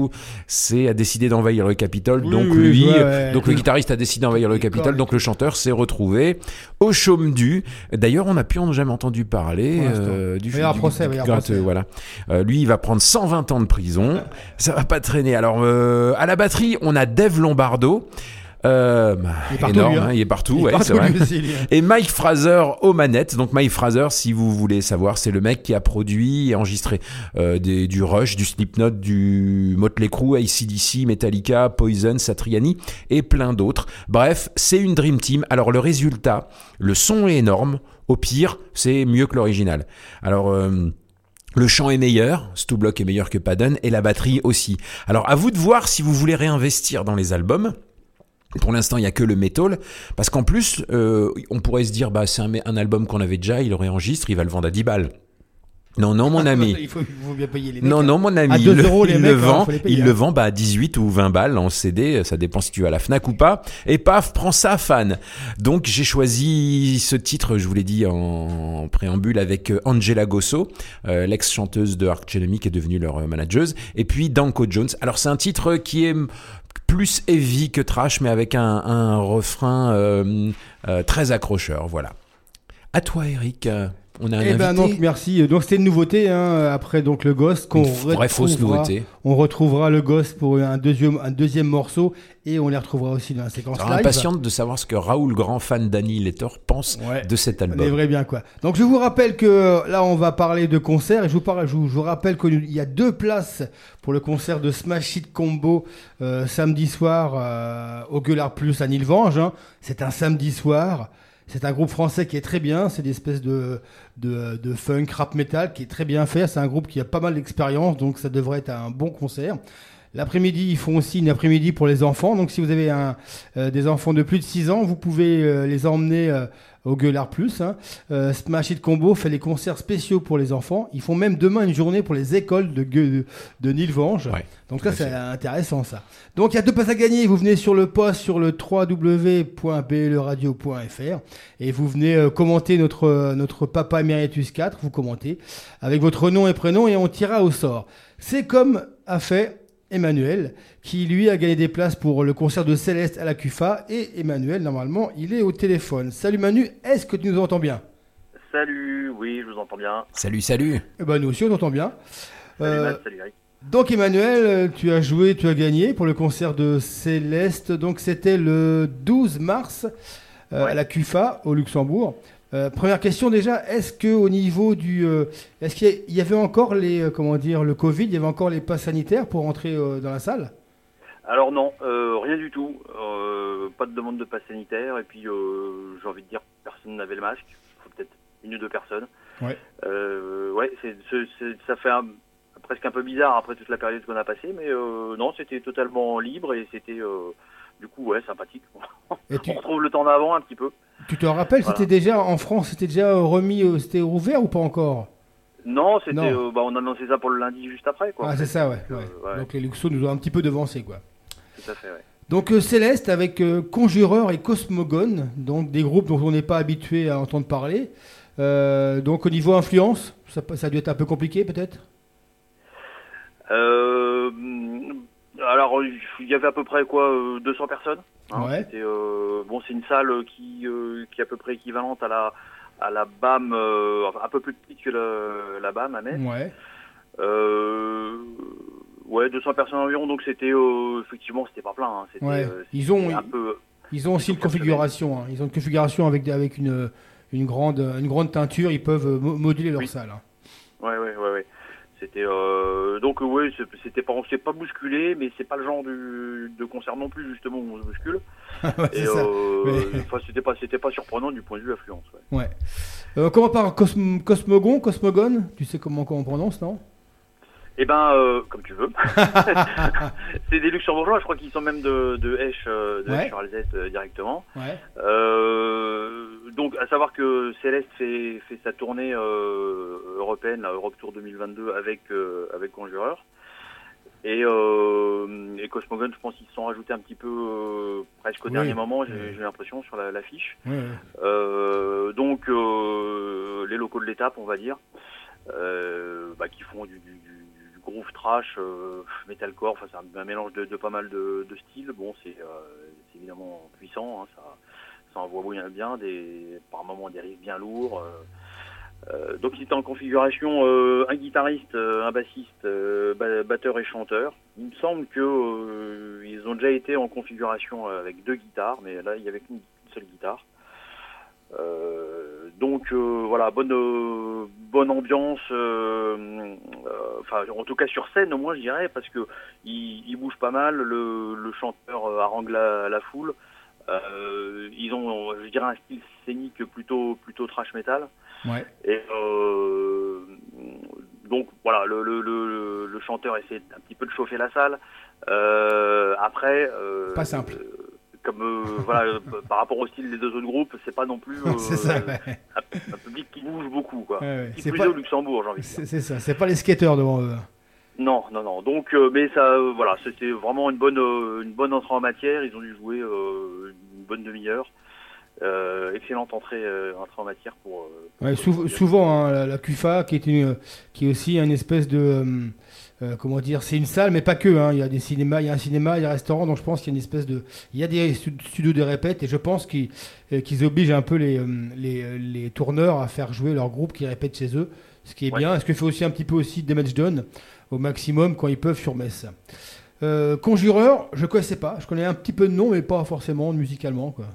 c'est a décidé d'envahir le Capitole. Oui, donc oui, lui, euh, ouais. donc le guitariste a décidé d'envahir le Capitole. Donc le chanteur s'est retrouvé au chaume du. D'ailleurs, on n'a plus en jamais entendu parler euh, du du- procès, du gratteux, procès. voilà. Euh, lui, il va prendre 120 ans de prison. Ça va pas traîner. Alors, euh, à la batterie, on a Dave Lombardo. Euh, bah, Il est partout, énorme, lui, hein. hein, il est partout, Il ouais, partout, vrai. aussi, hein. Et Mike Fraser aux manettes. Donc Mike Fraser, si vous voulez savoir, c'est le mec qui a produit et enregistré euh, des, du Rush, du Slipknot, du Motley Crue, ACDC, Metallica, Poison, Satriani et plein d'autres. Bref, c'est une Dream Team. Alors le résultat, le son est énorme. Au pire, c'est mieux que l'original. Alors... euh, le chant est meilleur, Stu Block est meilleur que Padden, et la batterie aussi. Alors à vous de voir si vous voulez réinvestir dans les albums. Pour l'instant, il y a que le metal, parce qu'en plus, euh, on pourrait se dire, bah c'est un, un album qu'on avait déjà, il le réenregistre, il va le vendre à 10 balles. Non, non, mon ami. il, faut, il faut bien payer les mecs. Non, hein. non, mon ami. À il 2 le- euros, les il mecs, le hein, vend, faut les payer, il hein. le vend bah, à 18 ou 20 balles en CD, ça dépend si tu as la Fnac ou pas. Et paf, prends ça, fan. Donc j'ai choisi ce titre, je vous l'ai dit en préambule, avec euh, Angela Gosso, euh, l'ex-chanteuse de Enemy qui est devenue leur euh, manageuse, et puis Danko Jones. Alors c'est un titre qui est plus heavy que trash, mais avec un, refrain euh, euh, très accrocheur. Voilà. À toi, Eric. On a un Eh ben invité. donc merci. Donc c'était une nouveauté hein, après donc le Ghost qu'on vraie fausse retrouvera- nouveauté. On retrouvera le Ghost pour un deuxième un deuxième morceau et on les retrouvera aussi dans la séquence Alors, live. impatiente de savoir ce que Raoul, grand fan d'Annie Letter, pense de cet On album. est vrai bien quoi. Donc je vous rappelle que là on va parler de concert et je vous, parle, je vous, je vous rappelle qu'il y a deux places pour le concert de Smash Hit Combo euh, samedi soir euh, au Gueulard Plus à Nilvange. hein. C'est un samedi soir. C'est un groupe français qui est très bien. C'est des espèces de, de, de funk, rap metal qui est très bien fait. C'est un groupe qui a pas mal d'expérience donc ça devrait être un bon concert. L'après-midi, ils font aussi une après-midi pour les enfants. Donc, si vous avez un, euh, des enfants de plus de 6 ans, vous pouvez euh, les emmener euh, au Gueulard Plus. Hein. Euh, Smash It Combo fait les concerts spéciaux pour les enfants. Ils font même demain une journée pour les écoles de, Gueux- de Nilvange. Donc là, c'est intéressant ça. Donc il y a deux passes à gagner. Vous venez sur le post sur le www.bleradio.fr et vous venez euh, commenter notre, euh, notre Papa Emeritus 4. Vous commentez avec votre nom et prénom et on tirera au sort. C'est comme a fait Emmanuel, qui lui a gagné des places pour le concert de Céleste à la CUFA. Et Emmanuel, normalement, il est au téléphone. Salut Manu, est-ce que tu nous entends bien? Salut, oui, je vous entends bien. Salut, salut. Eh ben, nous aussi, on t'entend bien. Salut Euh, Matt, salut Eric. donc Emmanuel, tu as joué, tu as gagné pour le concert de Céleste. Donc c'était le 12 mars euh, à la CUFA au Luxembourg. Euh, première question déjà, est-ce que au niveau du, euh, est-ce qu'il y avait encore les, euh, comment dire, le Covid, il y avait encore les passes sanitaires pour entrer dans la salle? Alors non, rien du tout. Pas de demande de passe sanitaire. Et puis, j'ai envie de dire, personne n'avait le masque. Faut peut-être une ou deux personnes. Ouais. Ouais, ça fait un- presque un peu bizarre après toute la période qu'on a passée. Mais non, c'était totalement libre et c'était, du coup, ouais, sympathique. *laughs* Et tu- On retrouve le temps d'avant un petit peu. Tu te rappelles, Voilà. c'était déjà en France, c'était déjà remis, euh, c'était ouvert ou pas encore? Non, c'était, Non. euh, bah, on a annoncé ça pour le lundi juste après, quoi. Ah c'est ça, ouais. Euh, Donc les Luxos nous ont un petit peu devancé, quoi. tout à fait, ouais. Donc euh, Céleste avec euh, Conjureur et Cosmogone, donc des groupes dont on n'est pas habitué à entendre parler. Euh, donc au niveau influence, ça, ça a dû être un peu compliqué peut-être? Euh, alors, il y avait à peu près quoi, euh, 200 personnes. hein. Ouais. Euh, bon, c'est une salle qui, euh, qui est à peu près équivalente à la, à la BAM, euh, enfin, un peu plus petite que la BAM à Metz. Ouais. Euh, ouais, 200 personnes environ, donc c'était, euh, effectivement, c'était pas plein. hein. Ouais. euh, Ils ont, un peu. ils ont aussi une configuration. hein. Ils ont une configuration avec, avec une, une, grande, une grande teinture. Ils peuvent euh, mo- moduler leur salle. hein. Ouais, ouais, ouais, ouais. C'était euh, donc euh, ouais, c'est- c'était pas, on s'est pas bousculé, mais c'est pas le genre du, de concert non plus justement où on se bouscule. *laughs* Ouais, Et euh, Mais- *laughs* c'était pas, c'était pas surprenant du point de vue affluence. Ouais. Ouais. Euh, comment par Cosm- Cosmogon, Cosmogone Tu sais comment, comment on prononce, non? Eh ben, euh, comme tu veux. *laughs* c'est des luxembourgeois, je crois qu'ils sont même de, de Esch, euh, de Ouais. Sur Alzette euh, directement. Ouais. Euh, donc, à savoir que Céleste fait, fait sa tournée européenne, la Europe Tour 2022, avec, avec Conjureur. Et, euh, et Cosmogon, je pense qu'ils se sont rajoutés un petit peu euh, presque au Oui. dernier moment, j'ai l'impression, sur la- l'affiche. Euh, donc, les locaux de l'étape, on va dire, bah, qui font du, du, du- du groove trash, euh, metalcore, enfin, c'est un, mélange de, pas mal de, styles. Bon, c'est euh, évidemment puissant, hein, ça, envoie bien, des, par moments des riffs bien lourds. euh. Donc, il en configuration un guitariste, un bassiste, ba- batteur et chanteur. Il me semble que ils ont déjà été en configuration avec deux guitares, mais là, il y avait qu'une seule guitare. Euh, donc euh, voilà, bonne euh, bonne ambiance. euh, euh, Enfin, en tout cas sur scène, au moins, je dirais, parce que il, il bouge pas mal. Le, le chanteur harangue la, la foule. Euh, ils ont, je dirais, un style scénique plutôt plutôt trash metal. Ouais. Et euh, donc voilà, le, le, le, le chanteur essaie un petit peu de chauffer la salle. Euh, après, euh, Pas simple. Comme euh, voilà, *laughs* euh, par rapport au style des deux autres groupes, c'est pas non plus euh, *laughs* C'est ça, ouais. un, un public qui bouge beaucoup, quoi. Ouais, ouais. Qui C'est plus pas- est au Luxembourg, j'ai envie de dire. C'est ça, c'est pas les skateurs devant eux. Non, non, non. Donc, mais ça, voilà, c'était vraiment une bonne, une bonne entrée en matière. Ils ont dû jouer une bonne demi-heure. Euh, excellente entrée, euh, entrée en matière pour. euh, Ouais, sou- souvent, hein, la, la CUFA, qui est, une, qui est aussi une espèce de. Euh, comment dire C'est une salle, mais pas que. hein. Il y a des cinémas, il y a un cinéma, il y a un restaurant, donc je pense qu'il y a une espèce de. Il y a des stu- studios de répète, et je pense qu'ils euh, obligent un peu les, euh, les, les tourneurs à faire jouer leur groupe qui répète chez eux, ce qui est Ouais. bien. Ce que fait aussi un petit peu aussi Damage Done au maximum quand ils peuvent sur Metz. Euh, Conjureur, je connaissais pas. Je connais un petit peu de nom, mais pas forcément musicalement. Quoi.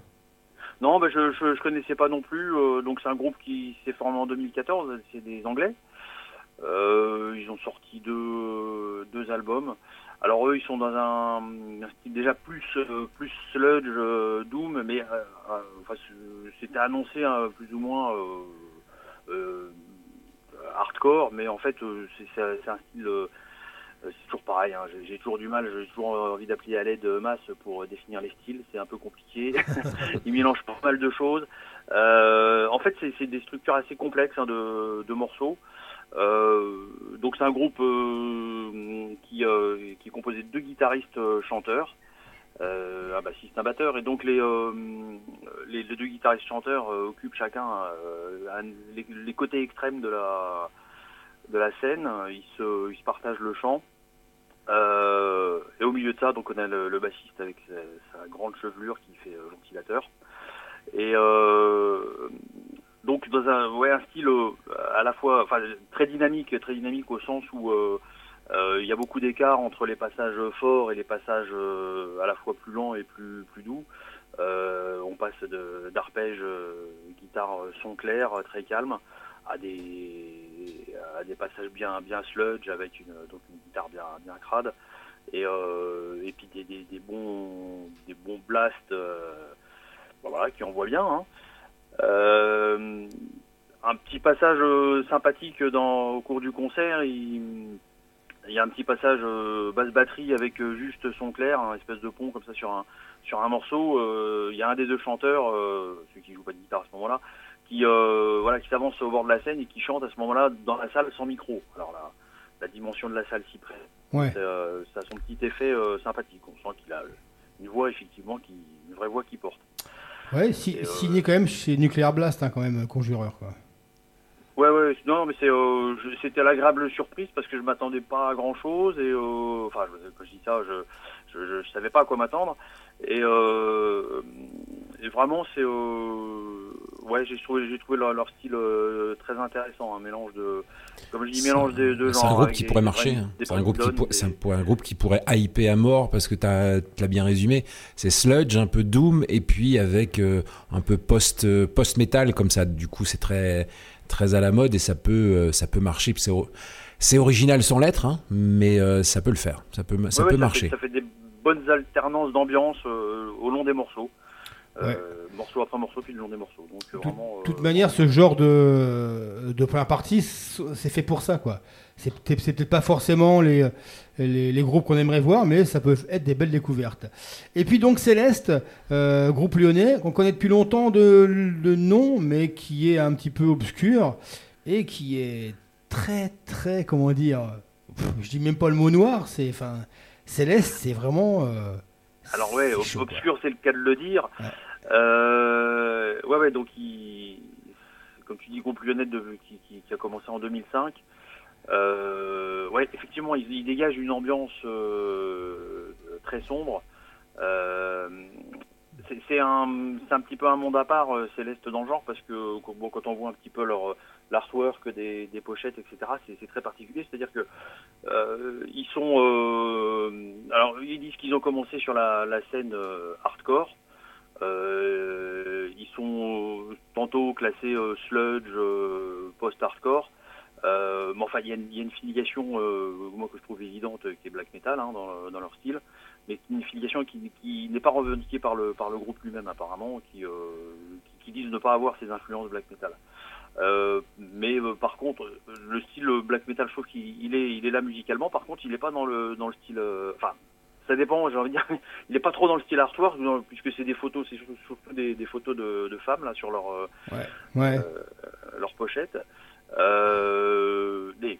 Non, bah, je, je, je connaissais pas non plus. euh, donc c'est un groupe qui s'est formé en 2014. C'est des Anglais. Euh, ils ont sorti deux, deux albums. Alors eux, ils sont dans un, un style déjà plus euh, plus sludge euh, doom, mais euh, euh, enfin, c'était annoncé hein, plus ou moins euh, euh, hardcore, mais en fait c'est c'est- c'est un style c'est toujours pareil, hein, j'ai- toujours du mal, j'ai toujours envie d'appeler à l'aide masse pour définir les styles, c'est un peu compliqué. *laughs* Il mélange pas mal de choses. Euh, en fait, c'est c'est des structures assez complexes hein, de, de morceaux. Euh, donc c'est un groupe euh, qui, euh, qui est composé de deux guitaristes chanteurs, un bassiste, un batteur, et donc les, les, deux guitaristes chanteurs occupent chacun un- les, côtés extrêmes de la de la scène. Ils se, ils se partagent le chant. Et au milieu de ça, donc on a le, bassiste avec sa, grande chevelure qui fait euh, ventilateur. Et donc dans un un style euh, à la fois très dynamique, très dynamique au sens où euh, euh, il y a beaucoup d'écart entre les passages forts et les passages à la fois plus lents et plus plus doux. On passe d'arpèges guitare son clair très calme à des à des passages bien bien sludge avec une donc une guitare bien bien crade et et puis des, des, bons des bons blasts euh, bon, voilà qui envoient bien hein. Euh, un petit passage euh, sympathique dans au cours du concert il il y a un petit passage euh, basse batterie avec juste son clair, un espèce de pont comme ça sur un sur un morceau. Il y a un des deux chanteurs, celui qui joue pas de guitare à ce moment-là, qui euh, voilà qui s'avance au bord de la scène et qui chante à ce moment-là dans la salle sans micro. Alors la, la dimension de la salle s'y prête. Ouais. Euh, ça a son petit effet euh, sympathique. On sent qu'il a une voix effectivement qui une vraie voix qui porte. Ouais, si- euh, signé quand même chez Nuclear Blast, hein, quand même, Conjureur. Quoi. Ouais, ouais, non, mais c'est, euh, c'était l'agréable surprise parce que je m'attendais pas à grand chose et, euh, enfin, je- quand je dis ça, je, je, savais pas à quoi m'attendre et, euh, et vraiment, c'est, euh, ouais, j'ai trouvé, j'ai trouvé leur, leur style euh, très intéressant, un mélange de, comme je dis, mélange de, de C'est genres. un groupe qui des- pourrait des marcher. des C'est un groupe qui, clones, pour- des- c'est un, pour- un groupe qui pourrait hyper à mort parce que tu as, l'as bien résumé. C'est sludge, un peu doom et puis avec euh, un peu post euh, post metal comme ça. Du coup, c'est très très à la mode et ça peut ça peut marcher. C'est c'est original sans l'être, hein, mais euh, ça peut le faire. Ça peut ça Ouais, peut ouais, marcher. Fait, ça fait des bonnes alternances d'ambiance au long des morceaux. Euh, Ouais. Morceau après morceau, puis long des morceaux. Donc vraiment. De toute euh, manière, ce genre de, de première partie, c'est fait pour ça, quoi. C'est peut- c'est peut-être pas forcément les, les, les groupes qu'on aimerait voir, mais ça peut être des belles découvertes. Et puis donc Céleste, euh, groupe lyonnais, qu'on connaît depuis longtemps de, de nom, mais qui est un petit peu obscur et qui est très, très, comment dire, pff, je dis même pas le mot noir, c'est, enfin, Céleste, c'est vraiment... euh, Alors ouais, chaud, obscur, c'est le cas de le dire. Euh, ouais, ouais, donc il, comme tu dis, groupe de, qui, qui, a commencé en 2005. Euh, ouais, effectivement, il, il dégage une ambiance euh, très sombre. C'est un, un petit peu un monde à part, Céleste dans le genre, parce que quand on voit un petit peu leur l'artwork des, pochettes, etc., c'est très particulier. C'est-à-dire que ils sont, alors ils disent qu'ils ont commencé sur la, scène hardcore. Euh, ils sont tantôt classés euh, sludge, euh, post-hardcore. Euh, mais enfin, il y, a une- filiation, euh, moi que je trouve évidente, qui est black metal hein, dans, leur style, mais une filiation qui, n'est pas revendiquée par le groupe lui-même apparemment, qui, euh, qui disent ne pas avoir ces influences black metal. Mais par contre, le style black metal, je trouve qu'il il est, là musicalement. Par contre, il n'est pas dans le dans le style. Enfin, ça dépend. J'ai envie de dire, *laughs* il n'est pas trop dans le style artwork, puisque c'est des photos, c'est surtout, des, des photos de, de femmes là sur leur euh, Ouais. Ouais. euh, leur pochette. Euh, des,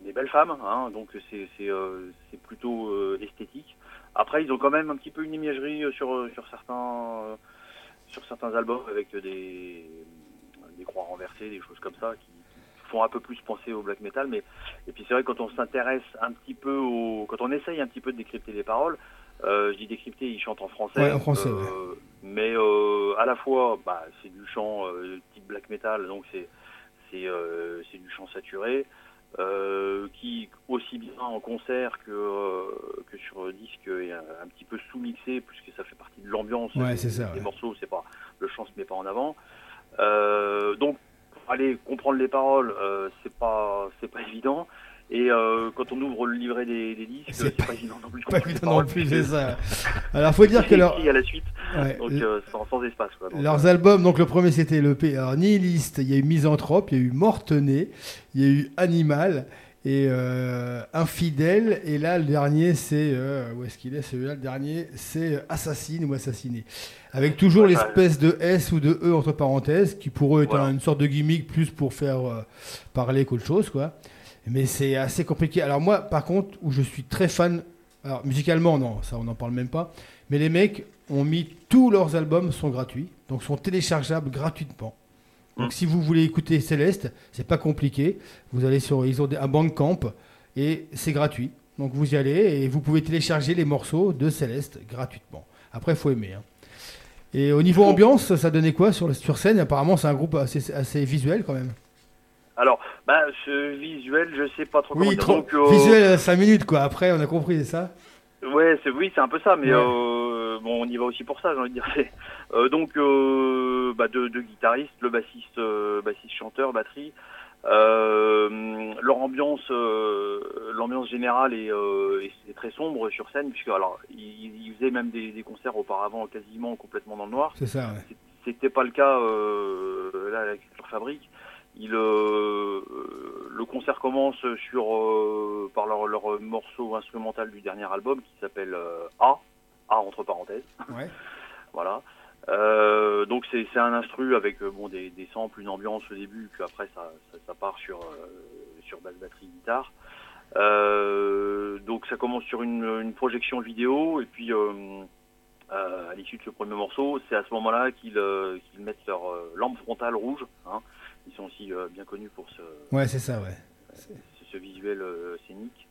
des belles femmes, hein, donc c'est c'est euh, c'est plutôt esthétique. Après, ils ont quand même un petit peu une imagerie sur sur certains sur certains albums avec des des croix renversées, des choses comme ça qui font un peu plus penser au black metal. Mais et puis c'est vrai quand on s'intéresse un petit peu au, quand on essaye un petit peu de décrypter les paroles, euh, je dis décrypter, ils chantent en français. Ouais, en français, euh, ouais. Mais euh, à la fois, bah, c'est du chant euh, type black metal, donc c'est c'est c'est du chant saturé. qui aussi bien en concert que que sur disque est un, un petit peu sous-mixé puisque ça fait partie de l'ambiance Ouais, des, ça, des morceaux c'est pas le chant se met pas en avant donc aller comprendre les paroles euh, c'est pas c'est pas évident et euh, quand on ouvre le livret des, des disques c'est pas, évident non plus Pas évident non plus, c'est ça. *laughs* Alors, faut dire que leur- à la suite Ouais. donc euh, sans, sans espace quoi. Donc, Leurs albums, donc le premier c'était le P. Alors, Nihiliste, il y a eu Misanthrope, il y a eu Mortenay, il y a eu Animal, et Infidèle. Et là, le dernier, c'est. où est-ce qu'il est celui-là Le dernier, c'est Assassine ou Assassiné. Avec toujours Ouais, l'espèce de S ou de E entre parenthèses, qui pour eux est Voilà. une sorte de gimmick plus pour faire euh, parler qu'autre chose, quoi. Mais c'est assez compliqué. Alors, moi, par contre, où je suis très fan. Alors, musicalement, non, ça, on n'en parle même pas. Mais les mecs ont mis tous leurs albums sont gratuits, donc sont téléchargeables gratuitement. Donc si vous voulez écouter Céleste, c'est pas compliqué. Vous allez sur ils ont un Bandcamp et c'est gratuit. Donc vous y allez et vous pouvez télécharger les morceaux de Céleste gratuitement. Après, il faut aimer. hein. Et au niveau ambiance, ça donnait quoi sur, sur scène? Apparemment, c'est un groupe assez, assez visuel quand même. Alors, bah, ce visuel, je sais pas trop comment Oui, dire. trop, Donc, euh, visuel 5 minutes quoi. Après, on a compris, c'est ça? Ouais, oui, c'est un peu ça, mais Ouais. euh, bon, on y va aussi pour ça, j'ai envie de dire. Euh, donc, euh, bah, deux, deux guitaristes, le bassiste, euh, bassiste chanteur, batterie. Euh, leur ambiance, euh, l'ambiance générale est, euh, est- est très sombre sur scène, puisque alors ils, ils faisaient même des, des concerts auparavant quasiment complètement dans le noir. C'est ça, ouais. C'était pas le cas euh, là avec leur fabrique. Il, euh, le concert commence sur euh, par leur, leur morceau instrumental du dernier album qui s'appelle euh, A, A entre parenthèses. Ouais. *laughs* Voilà. Euh, donc c'est c'est un instru avec euh, bon des, des samples, une ambiance au début, puis après ça, ça, ça part sur euh, sur basse batterie guitare. Euh, donc ça commence sur une, une projection vidéo et puis à l'issue de ce premier morceau, c'est à ce moment-là qu'ils qu'ils mettent leur lampe frontale rouge. Hein. Ils sont aussi bien connus pour ce, Ouais, c'est ça, ouais. ce, visuel scénique.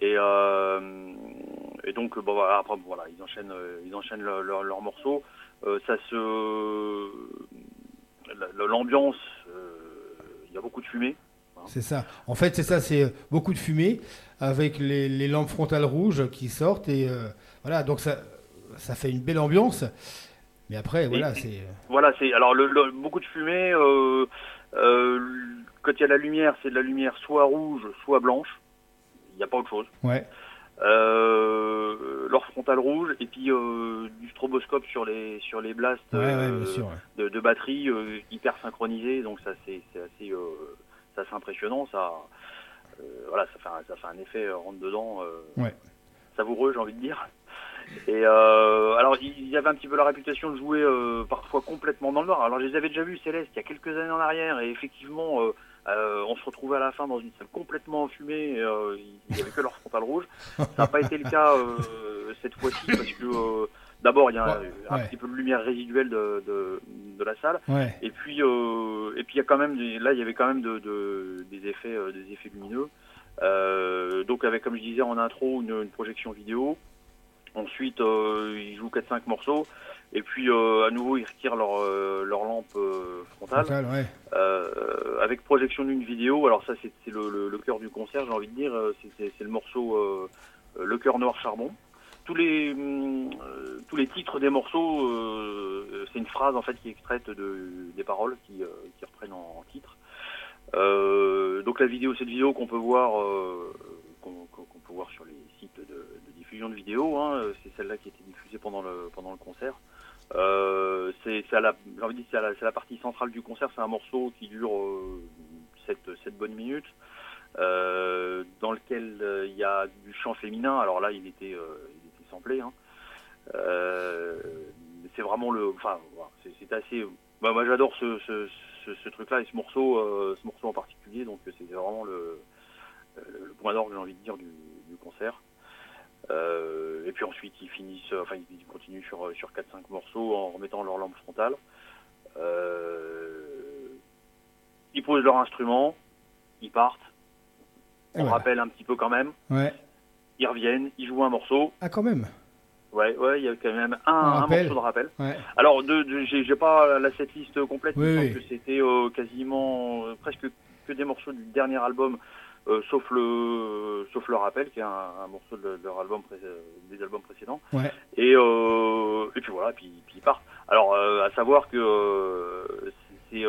Et, et donc bon, voilà, après voilà, ils enchaînent, ils enchaînent leur, leur, leur morceau. Euh, ça se, la- l'ambiance, euh, il y a beaucoup de fumée. C'est ça. En fait, c'est ça, c'est beaucoup de fumée avec les, les lampes frontales rouges qui sortent et euh, voilà, donc ça, ça fait une belle ambiance. Mais après, voilà, c'est. Voilà, c'est alors le, le- beaucoup de fumée. Euh, euh, quand il y a la lumière, c'est de la lumière soit rouge, soit blanche. Il n'y a pas autre chose. Ouais. Euh, leur frontale rouge et puis stroboscope sur les sur les blasts Ouais, ouais, euh, sûr, de, de batterie euh, hyper synchronisés. Donc ça c'est c'est assez euh, c'est assez impressionnant. Ça voilà, ça fait un, ça fait un effet rentre dedans. Ouais. savoureux, j'ai envie de dire. Et euh, alors, il y avait un petit peu la réputation de jouer euh, parfois complètement dans le noir. Alors, je les avais déjà vus, Céleste, il y a quelques années en arrière, et effectivement, euh, on se retrouvait à la fin dans une salle complètement enfumée, il n'y avait que leur frontal rouge. Ça n'a pas été le cas cette fois-ci, parce que d'abord, il y a un, Ouais, un ouais. petit peu de lumière résiduelle de, de, de la salle, Ouais. et puis, euh, et puis il y a quand même, des- là, il y avait quand même de, de- des effets, euh, des effets lumineux. Euh, donc avec, comme je disais en intro, une, une projection vidéo. Ensuite, ils jouent 4-5 morceaux. Et puis, à nouveau, ils retirent leur, leur lampe frontale. Avec projection d'une vidéo. Alors ça, c'est le, le, le cœur du concert, j'ai envie de dire. C'est- le morceau Le cœur noir charbon. Tous les, euh, tous les titres des morceaux, euh, c'est une phrase en fait qui est extraite de, des paroles qui, euh, qui reprennent en, titre. Donc la vidéo, cette vidéo qu'on peut voir, qu'on peut voir sur les sites de, diffusion de vidéos, hein, c'est celle-là qui a été diffusée pendant le pendant le concert. C'est la, la, la partie centrale du concert. C'est un morceau qui dure 7, bonnes minutes, euh, dans lequel il y a du chant féminin. Alors là, il était, Hein. Euh, c'est vraiment le, enfin, c'est assez. bah, moi, j'adore ce, ce, ce, ce truc-là et ce morceau, euh, ce morceau en particulier. Donc, c'est vraiment le, point d'orgue, j'ai envie de dire, du, du concert. Euh, et puis ensuite, ils finissent, enfin, ils continuent sur, sur 4-5 morceaux en remettant leur lampe frontale. Ils posent leur instrument, ils partent. On rappelle un petit peu quand même. Ouais. Ils reviennent, ils jouent un morceau. Ah, quand même. Ouais, ouais, il y a quand même un, Un un rappel. morceau de rappel. Ouais. Alors, de, de- j'ai pas la setlist complète, Oui, oui. que c'était euh, quasiment euh, presque que des morceaux du dernier album, euh, sauf le sauf le rappel, qui est un, un morceau de, leur album des albums précédents. Ouais. Et, et puis voilà, puis, puis ils partent. Alors, à savoir que c'est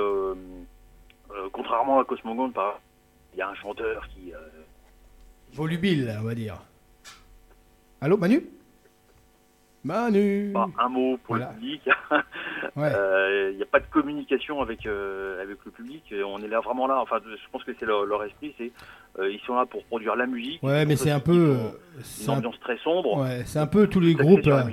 contrairement à Cosmogon, il y a un chanteur qui Volubile, on va dire. Allô, Manu? Manu un mot pour Voilà. le public. *laughs* Ouais. Euh, Il n'y a pas de communication avec euh, avec le public. On est là vraiment là. Enfin, je pense que c'est leur, leur esprit. C'est euh, ils sont là pour produire la musique. Ouais, mais c'est un peu. euh, une un- ambiance très sombre. Ouais, c'est un peu tous les groupes. euh,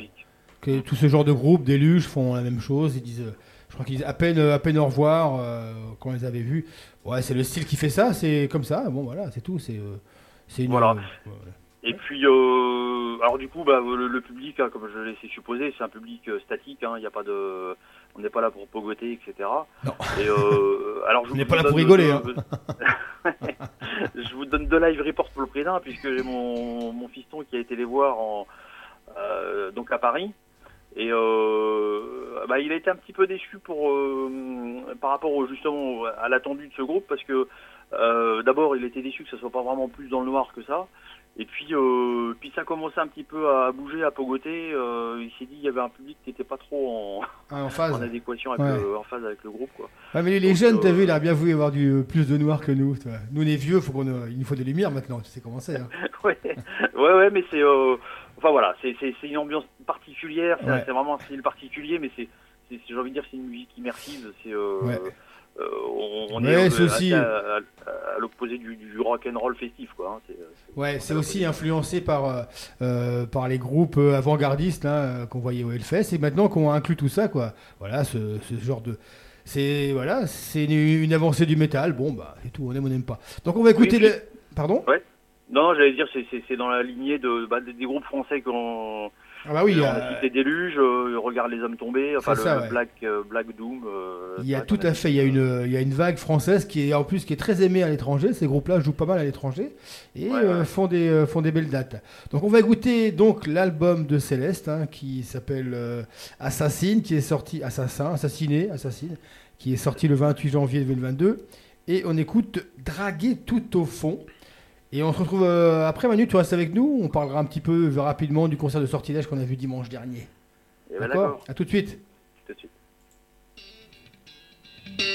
que tout ce genre de groupes, d'éluges font la même chose. Ils disent, euh, je crois qu'ils disent à peine, à peine au revoir euh, quand on les avait vus. Ouais, c'est le style qui fait ça, c'est comme ça. Bon, voilà, c'est tout. C'est euh, c'est une. Voilà. euh, Et puis, euh, alors du coup, bah, le, le public, hein, comme je l'ai supposer, c'est un public euh, statique. hein, Il n'y a pas de, on n'est pas là pour pogoter, etc. Non. Et euh, alors, je On n'est pas là pour rigoler, de- hein. *laughs* je vous donne deux live reports pour le président, puisque j'ai mon, mon fiston qui a été les voir en, euh, donc à Paris. Et bah, il a été un petit peu déçu pour, par rapport au, justement à l'attendu de ce groupe, parce que d'abord il était déçu que ça soit pas vraiment plus dans le noir que ça. Et puis, euh, puis ça commençait un petit peu à bouger, à pogoter. Euh, il s'est dit il y avait un public qui n'était pas trop en, Ah, en phase. en adéquation, avec Ouais. le- en phase avec le groupe. Quoi. Ouais, mais les Donc, jeunes, t'as euh, vu, il a bien voulu avoir du euh, plus de noir que nous. Nous, les vieux, faut qu'on, euh, il nous faut des lumières maintenant. Tu sais comment c'est. hein. *laughs* ouais, ouais, ouais, mais c'est, enfin voilà, c'est, c'est, c'est une ambiance particulière. C'est, Ouais. c'est vraiment un style particulier, mais c'est, j'ai envie de dire, c'est une musique immersive. C'est, euh, euh, on, on Ouais, est euh, aussi- à, à- à l'opposé du, du rock and roll festif, quoi. hein. C'est, c'est- Ouais, c'est aussi influencé par, euh, euh, par les groupes euh, avant-gardistes euh, qu'on voyait au Hellfest et maintenant qu'on inclut tout ça, quoi. Voilà, ce, ce genre de. C'est voilà, c'est une, une avancée du métal. Bon, bah, c'est tout, on aime, on n'aime pas. Donc on va écouter Oui, le. Pardon? Ouais. Non, j'allais dire, c'est, dans la lignée de, bah, des, des groupes français qu'on. Ah bah oui, on euh, a cité Déluge, euh, Regarde les hommes tombés, enfin le, ça, le ouais. Black, euh, Black Doom. euh, Il y a tout à fait, il y a une, il y a une vague française qui est en plus qui est très aimée à l'étranger. Ces groupes-là jouent pas mal à l'étranger et Ouais, euh, ouais. font des font des belles dates. Donc on va écouter donc l'album de Céleste hein, qui s'appelle Assassine, qui est sorti Assassin, Assassiné, Assassine, qui est sorti le 28 janvier 2022 et on écoute Draguer tout au fond. Et on se retrouve euh, après Manu, tu restes avec nous. On parlera un petit peu euh, rapidement du concert de sortilège qu'on a vu dimanche dernier. Eh ben, D'accord d'accord. À tout de suite. Tout de suite.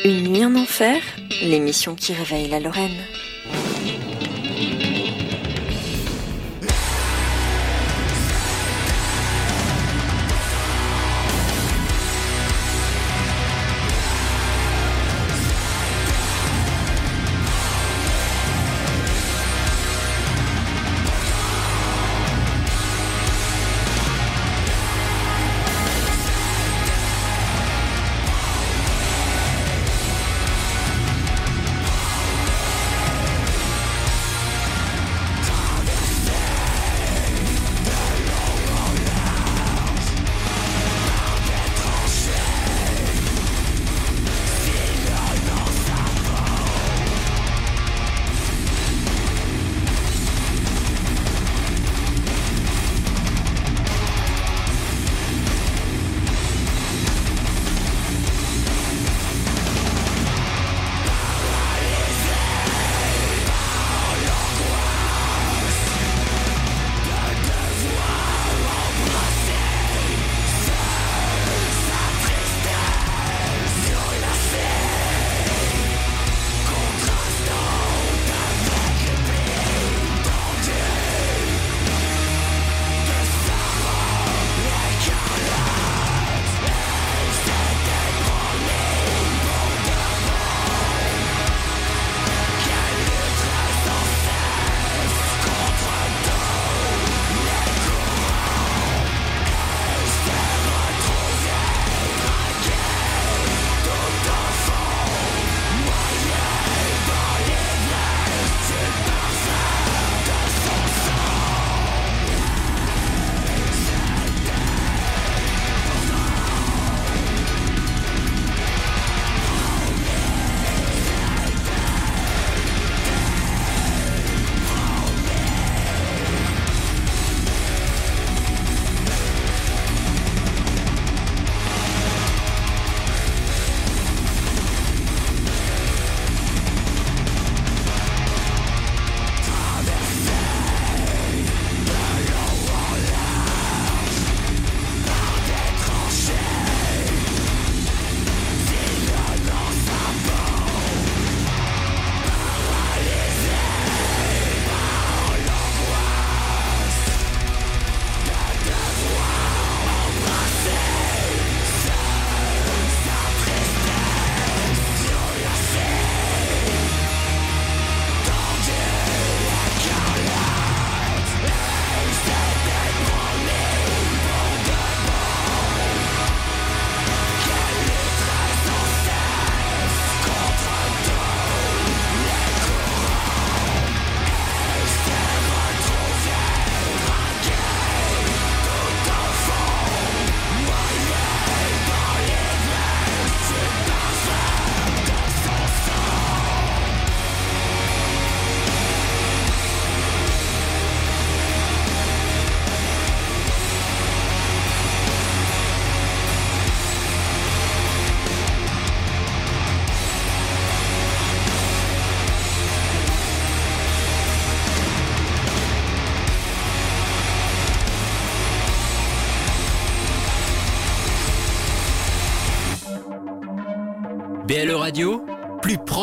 Une nuit en enfer, l'émission qui réveille la Lorraine.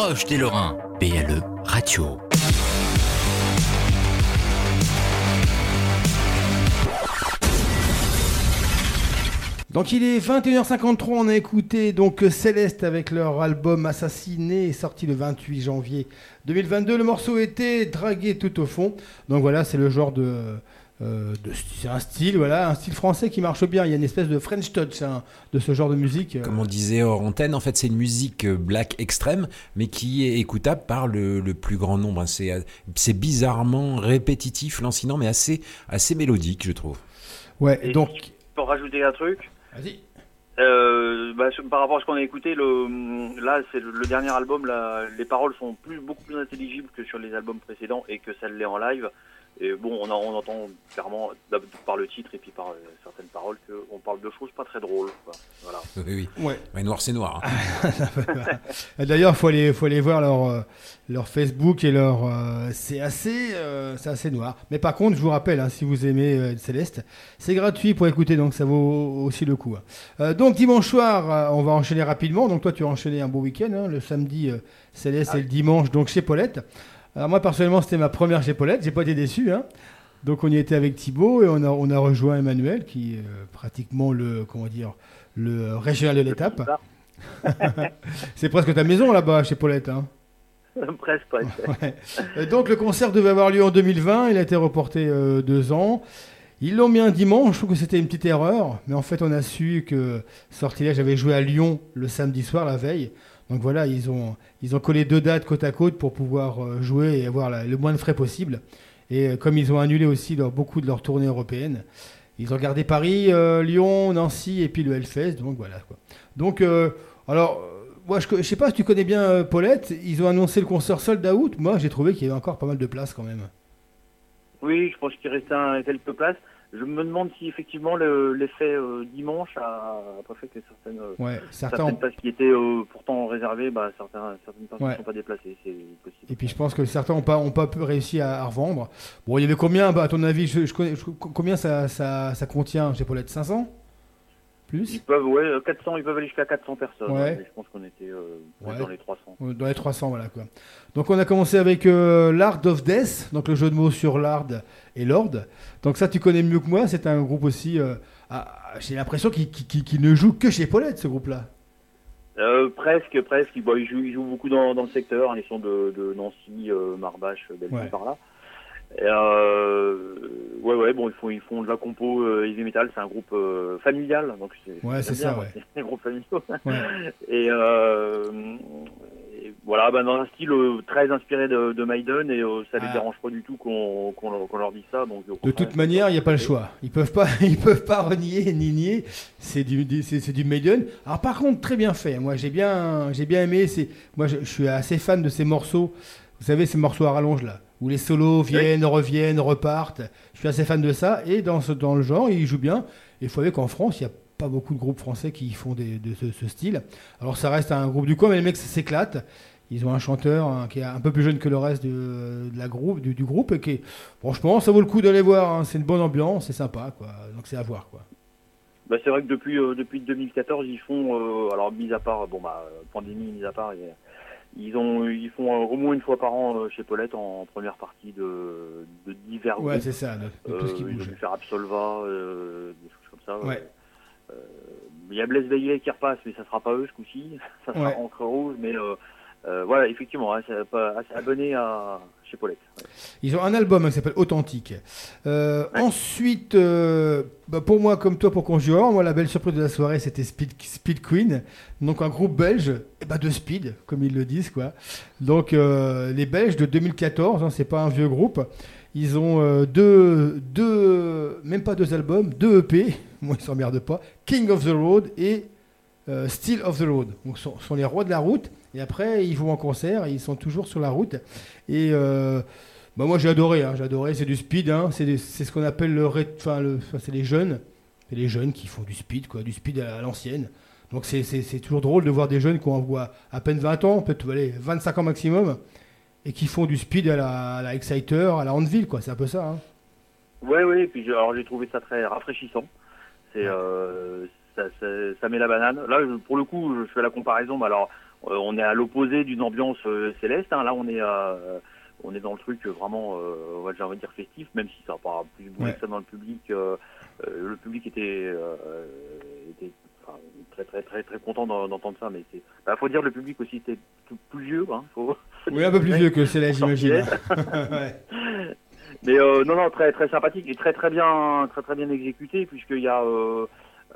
Proche des Lorrains. PLE Radio. Donc il est 21h53, on a écouté donc Céleste avec leur album Assassiné, sorti le 28 janvier 2022. Le morceau était Dragué tout au fond. Donc voilà, c'est le genre de, euh, de- c'est un style, voilà, un style français qui marche bien. Il y a une espèce de French touch hein, de ce genre de musique. Comme on disait hors antenne, en fait, c'est une musique euh, black extrême, mais qui est écoutable par le, le plus grand nombre. hein. C'est, euh, bizarrement répétitif, lancinant, mais assez, assez mélodique, je trouve. Ouais, Et donc peux rajouter un truc Vas-y. Euh, bah, par rapport à ce qu'on a écouté, le, là, c'est le, le dernier album. Là, les paroles sont plus, beaucoup plus intelligibles que sur les albums précédents et que ça l'est en live. Et bon, on, en- on entend clairement par le titre et puis par euh, certaines paroles qu'on parle de choses pas très drôles. quoi. Voilà. *laughs* Oui, oui. Ouais. Ouais, noir, c'est noir. hein. *laughs* Et D'ailleurs, faut aller, faut aller voir leur, euh, leur Facebook et leur. euh, c'est assez, euh, c'est assez noir. Mais par contre, je vous rappelle, hein, si vous aimez euh, Céleste, c'est gratuit pour écouter, donc ça vaut aussi le coup. hein. Euh, donc dimanche soir, euh, on va enchaîner rapidement. Donc toi, tu as enchaîné un beau week-end, hein, le samedi euh, Céleste et le dimanche, donc chez Paulette. Alors moi, personnellement, c'était ma première chez Paulette. J'ai pas été déçu. Hein. Donc on y était avec Thibaut et on a, on a rejoint Emmanuel, qui est euh, pratiquement le, comment dire, le régional de l'étape. *laughs* *laughs* c'est presque ta maison là-bas chez Paulette. Hein. presque, *laughs* presque. Ouais. Donc le concert devait avoir lieu en 2020, il a été reporté euh, deux ans. Ils l'ont mis un dimanche, je trouve que c'était une petite erreur, mais en fait on a su que Sortilège avait joué à Lyon le samedi soir, la veille. Donc voilà, ils ont, collé deux dates côte à côte pour pouvoir euh, jouer et avoir le moins de frais possible. Et euh, comme ils ont annulé aussi beaucoup de leurs tournées européennes, ils ont gardé Paris, euh, Lyon, Nancy et puis le Hellfest. Donc voilà. Donc alors, moi je, je sais pas si tu connais bien Paulette, ils ont annoncé le concert sold out. Moi j'ai trouvé qu'il y avait encore pas mal de place quand même. Oui, je pense qu'il restait un, quelques places. Je me demande si effectivement le- l'effet euh, dimanche a, pas fait que certaines, euh, Ouais, certains certaines places qui étaient euh, pourtant réservées, bah, certains, certaines personnes ne Ouais. sont pas déplacées. Possible. Et puis je pense que certains n'ont pas, ont pas réussi à, à revendre. Bon, il y avait combien, bah, à ton avis, je, je connais, je- combien ça, ça, ça contient? Paulette 500 Plus? Ils peuvent, ouais, euh, 400, ils peuvent aller jusqu'à 400 personnes. Ouais. mais je pense qu'on était euh, Ouais. dans les 300. Euh, Dans les 300, voilà quoi. Donc on a commencé avec euh, l'Art of Death, donc le jeu de mots sur l'Ard et Lord. Donc ça tu connais mieux que moi, c'est un groupe aussi, euh, ah, j'ai l'impression qu'il ne joue que chez Paulette ce groupe-là. Euh, presque, presque. Ils, bon, ils, jouent, ils jouent beaucoup dans, dans le secteur. hein. Ils sont de, de Nancy, euh, Marbache, Belgique, Ouais. par là. Et, euh, ouais, ouais, bon, ils font, ils font de la compo euh, heavy metal. C'est un groupe euh, familial. Donc c'est, Ouais, c'est ça, ouais. C'est un groupe familial. Ouais. *laughs* Euh, et voilà, ben, dans un style euh, très inspiré de, de Maiden. Et euh, ça les Ah. dérange pas du tout qu'on, qu'on, leur- dise ça. Donc, De toute manière, il n'y a pas le choix. Ils peuvent pas, *laughs* ils peuvent pas renier ni nier. C'est du, c'est, du Maiden. Alors par contre, très bien fait. Moi, j'ai bien, j'ai bien aimé. C'est, moi, je, je suis assez fan de ces morceaux. Vous savez, ces morceaux à rallonge là, où les solos viennent, reviennent, repartent. Je suis assez fan de ça. Et dans ce, dans le genre, ils jouent bien. Et il faut voir qu'en France, il n'y a pas beaucoup de groupes français qui font des- de ce, ce style. Alors ça reste un groupe du coin, mais les mecs s'éclatent. Ils ont un chanteur hein, qui est un peu plus jeune que le reste de, de la groupe, du, du groupe et qui est, franchement, ça vaut le coup d'aller voir. hein. C'est une bonne ambiance, c'est sympa, quoi. Donc c'est à voir, quoi. Bah, c'est vrai que depuis euh, depuis 2014 ils font euh, alors mis à part bon bah pandémie mis à part ils, ont ils font euh, au moins une fois par an euh, chez Paulette en première partie de, de divers Ouais, c'est ça, de- de tout ce qui Euh, ils bouge. ont faire Absolva des choses comme ça. Ouais. Il y a Blaise Veillet qui repasse mais ça sera pas eux ce coup-ci *laughs* ça sera Ouais. Encre Rouge mais euh, euh, voilà effectivement hein, abonné à chez Paulette. Ouais. Ils ont un album hein, qui s'appelle Authentique. Euh, Ensuite, euh, bah, pour moi, comme toi, pour Conjurant, moi, la belle surprise de la soirée, c'était Speed, Speed Queen. Donc, un groupe belge, et bah, de speed, comme ils le disent, quoi. Donc, les Belges de 2014, hein, c'est pas un vieux groupe. Ils ont deux, deux, même pas deux albums, deux EP. *laughs* Moi, ils s'emmerdent pas. King of the Road et euh, Still of the Road. Donc, ce sont, sont les rois de la route. Et après, ils vont en concert. Et ils sont toujours sur la route. Et euh, bah, moi, j'ai adoré. hein, j'ai adoré. C'est du speed. hein, c'est ce qu'on appelle le, enfin, le, c'est les jeunes. C'est les jeunes qui font du speed, quoi, du speed à, à l'ancienne. Donc c'est- toujours drôle de voir des jeunes qui ont voit à peine 20 ans, peut-être allez, 25 ans maximum, et qui font du speed à la, à la Exciter, à la Handville, quoi. C'est un peu ça. hein. Ouais, ouais, et puis j'ai- alors j'ai trouvé ça très rafraîchissant. C'est, euh, ça, ça, ça met la banane. Là, pour le coup, je fais la comparaison. mais alors, euh, on est à l'opposé d'une ambiance euh, céleste. hein. Là, on est à, on est dans le truc euh, vraiment, euh, on va- j'ai envie de dire festif, même si ça n'a pas plus bougé Ouais. que ça dans le public. euh, euh, le public était, euh, était enfin, très très très très content d'en- d'entendre ça, mais c'est, bah, faut dire le public aussi était plus vieux. Hein, faut- Oui, un peu plus vieux que Céleste, j'imagine. *laughs* Ouais. Mais euh, non, non, très très sympathique et très très bien, très très bien exécuté, puisqu'il y a.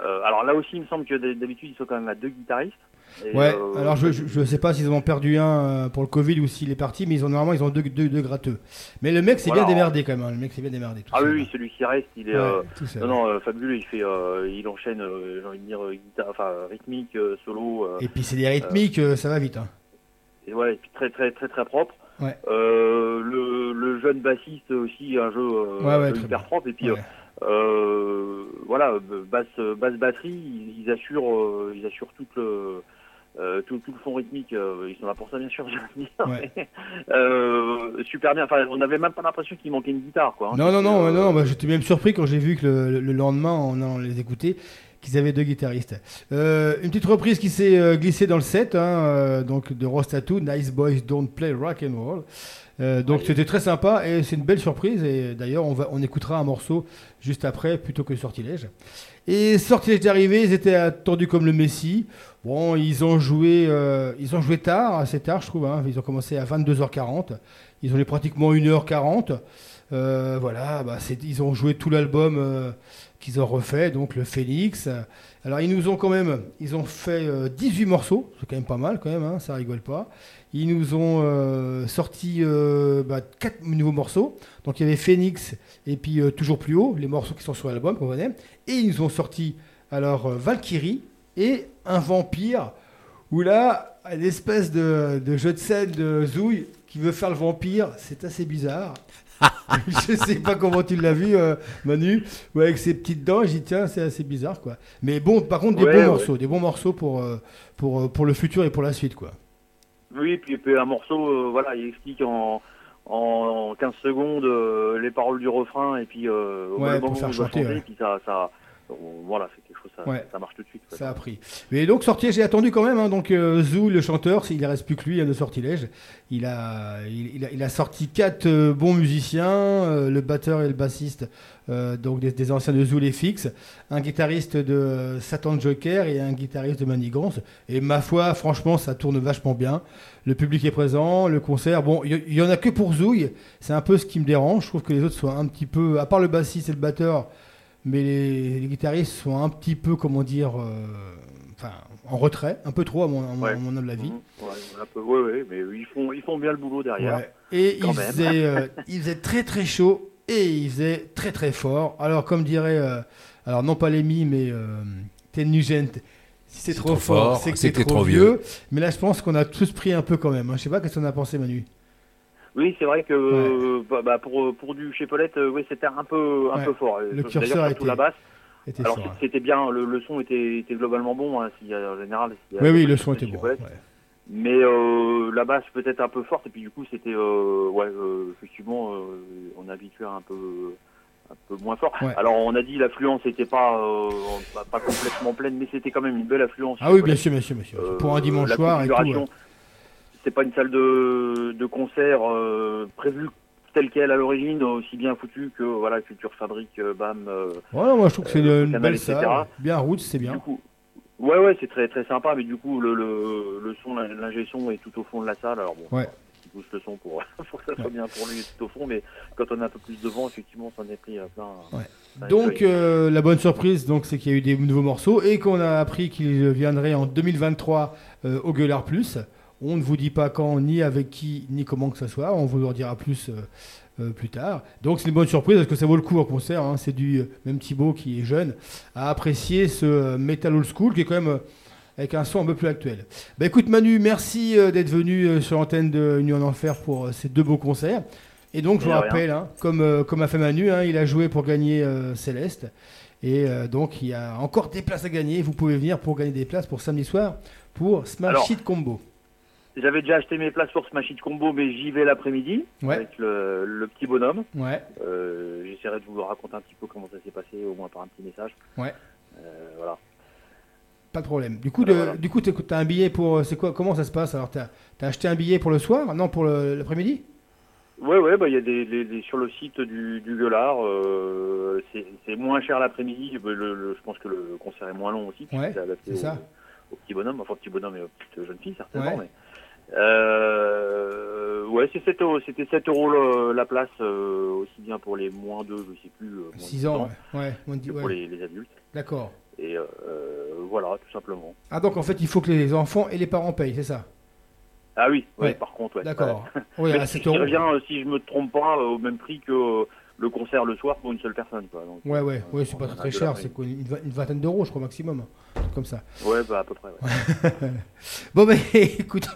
euh, alors là aussi, il me semble que d'habitude ils sont quand même à deux guitaristes. Et, Ouais, euh, alors je, je, je sais pas s'ils en ont perdu un euh, pour le Covid ou s'il est parti, mais ils ont normalement ils ont deux, deux, deux gratteux. Mais le mec s'est Voilà. bien démerdé quand même, hein. le mec s'est bien démerdé. tout Ah oui, oui, celui qui reste, il est. Ouais, euh, non, non, fabuleux. Il fait, il enchaîne, j'ai envie de dire guitare, enfin rythmique, solo. Et puis c'est des rythmiques, ça va vite. Hein. et ouais, et puis très très très très propre. Ouais. Euh, le, le jeune bassiste aussi, un jeu, Ouais, ouais, hyper propre. Et puis Ouais. Euh, voilà, basse basse batterie, ils, ils assurent, euh, ils assurent tout le euh, tout, tout le fond rythmique. euh, ils sont là pour ça bien sûr. *laughs* Ouais. Euh, super bien. Enfin, on n'avait même pas l'impression qu'il manquait une guitare, quoi. hein. Non, non, non, non, bah, j'étais même surpris quand j'ai vu que le, le lendemain, en allant les écouter, qu'ils avaient deux guitaristes. Euh, une petite reprise qui s'est euh, glissée dans le set, hein, euh, donc de Rostatu, Nice Boys Don't Play Rock and Roll. Donc c'était très sympa et c'est une belle surprise et d'ailleurs on, va, on écoutera un morceau juste après plutôt que Sortilège. Et Sortilège est arrivé, ils étaient attendus comme le Messi. Bon, ils ont joué, ils ont joué tard, assez tard je trouve. hein. Ils ont commencé à 22h40. Ils ont eu pratiquement 1h40. Euh, voilà, bah, c'est- ils ont joué tout l'album qu'ils ont refait, donc le Phoenix. Alors ils nous ont quand même, ils ont fait euh, 18 morceaux, c'est quand même pas mal quand même, hein, ça rigole pas. Ils nous ont euh, sorti euh, bah, 4 nouveaux morceaux. Donc il y avait Phoenix et puis euh, toujours plus haut, les morceaux qui sont sur l'album qu'on connaît. Et ils nous ont sorti alors euh, Valkyrie et un vampire où là, une espèce de jeu de scène de Zouille qui veut faire le vampire, c'est assez bizarre. *laughs* je sais pas comment tu l'as vu, euh, Manu, avec ses petites dents. J'ai dit tiens, c'est assez bizarre quoi. Mais bon, par contre, des Ouais, bons ouais. morceaux, des bons morceaux pour, euh, pour, euh, pour le futur et pour la suite quoi. Oui, puis, puis un morceau, euh, voilà, il explique en, en 15 secondes euh, les paroles du refrain et puis au Ouais, moment pour où faire chanter, puis ça, ça, voilà, c'est quelque chose, ça, Ouais. ça marche tout de suite. Ça a pris. Mais donc sortir, j'ai attendu quand même. hein, donc euh, Zou, le chanteur, il ne reste plus que lui hein, de sortilège. Il a, il, il a, il a sorti quatre euh, bons musiciens, euh, le batteur et le bassiste, euh, donc des, des anciens de Zou les fixes, un guitariste de Satan Joker et un guitariste de Manigance. Et ma foi, franchement, ça tourne vachement bien. Le public est présent, le concert. Bon, il y, en a que pour Zouille. C'est un peu ce qui me dérange. Je trouve que les autres soient un petit peu, à part le bassiste et le batteur, mais les, les guitaristes sont un petit peu, comment dire, euh, en retrait, un peu trop à mon, à mon- Ouais. à mon humble avis. Mhm. Ouais, mais ils font, ils font bien le boulot derrière. Ouais. Et quand il même. faisait, euh, *laughs* il faisait très très chaud et il faisait très très fort. Alors comme dirait, euh, alors non pas Lémi, mais euh, Ten Nugent, si c'est trop, trop fort, fort, c'est que c'est trop vieux. vieux. Mais là je pense qu'on a tous pris un peu quand même. hein. Je sais pas qu'est-ce qu'on a pensé Manu. Oui, c'est vrai que euh, bah, bah, pour, pour du chez Paulette, euh, oui, c'était un peu, un Ouais. peu fort. Le curseur surtout était- la basse. était Alors c'était bien, le, le son était, était globalement bon, hein, a- en général. a- Oui oui, le son était bon. Ouais. Mais euh, la basse peut-être un peu forte et puis du coup c'était euh, ouais euh, effectivement on est habitué un peu un peu moins fort. Ouais. Alors on a dit l'affluence n'était pas, pas complètement pleine mais c'était quand même une belle affluence. Ah oui bien sûr bien sûr bien sûr. Pour un dimanche soir et tout. Ouais. C'est pas une salle de, de concert euh, prévue telle qu'elle à l'origine, aussi bien foutue que voilà Culture Fabrique, euh, BAM. euh, Ouais, moi je trouve que c'est une, Canal, belle etc. salle, bien route, c'est bien. Du coup, ouais, ouais, c'est très très sympa, mais du coup, le, le, le son, l'ingé son est tout au fond de la salle. Alors bon, Ouais. il pousse le son pour, *laughs* pour que ça soit bien pour lui tout au fond, mais quand on a un peu plus de vent, effectivement, on s'en est pris à plein. plein Donc euh, la bonne surprise, donc c'est qu'il y a eu des nouveaux morceaux et qu'on a appris qu'ils viendraient en 2023 euh, au Gueulard Plus. On ne vous dit pas quand, ni avec qui, ni comment que ce soit. On vous en dira plus euh, euh, plus tard. Donc c'est une bonne surprise parce que ça vaut le coup en concert. hein. C'est du euh, même Thibaut qui est jeune à apprécier ce metal old school qui est quand même avec un son un peu plus actuel. Bah écoute Manu, merci d'être venu sur l'antenne de Union en Enfer pour ces deux beaux concerts. Et donc je vous rappelle, hein, comme, comme a fait Manu, hein, il a joué pour gagner euh, Céleste. Et euh, donc il y a encore des places à gagner. Vous pouvez venir pour gagner des places pour samedi soir pour Smash Alors, Hit Combo. J'avais déjà acheté mes places pour Smash Hit Combo, mais j'y vais l'après-midi Ouais. avec le, le petit bonhomme. Ouais. Euh, J'essaierai de vous raconter un petit peu comment ça s'est passé, au moins par un petit message. Ouais. Euh, voilà. Pas de problème. Du coup, Voilà, de- voilà. du coup, t'as un billet pour. C'est quoi Comment ça se passe? Alors, t'as as acheté un billet pour le soir Non, pour l'après-midi? Ouais, ouais, bah il y a des, des- des- sur le site du, du Gueulard, euh, c'est moins cher l'après-midi. Je pense que le concert est moins long aussi. Ouais, c'est adapté c'est au, ça. au petit bonhomme, enfin petit bonhomme et aux petites jeunes filles certainement. Ouais. Mais, euh, ouais, c'est 7 euros- c'était 7 euros la place, euh, aussi bien pour les moins de, je sais plus, euh, moins de 6 10 ans, ouais. ouais, moins de dix- que ouais. pour les, les adultes. D'accord. Et euh, voilà, tout simplement. Ah, donc en fait, il faut que les enfants et les parents payent, c'est ça? Ah oui, ouais, par contre, ouais. D'accord. *laughs* Oui, à ce 7 qui euros. revient, si je me trompe pas, au même prix que le concert le soir pour une seule personne. Quoi. Donc, Ouais, ouais, ouais, c'est pas très, cher, c'est quoi une, vingtaine d'euros, je crois, maximum. Comme ça. Ouais, bah à peu près. Ouais. *laughs* Bon, ben *laughs* écoute,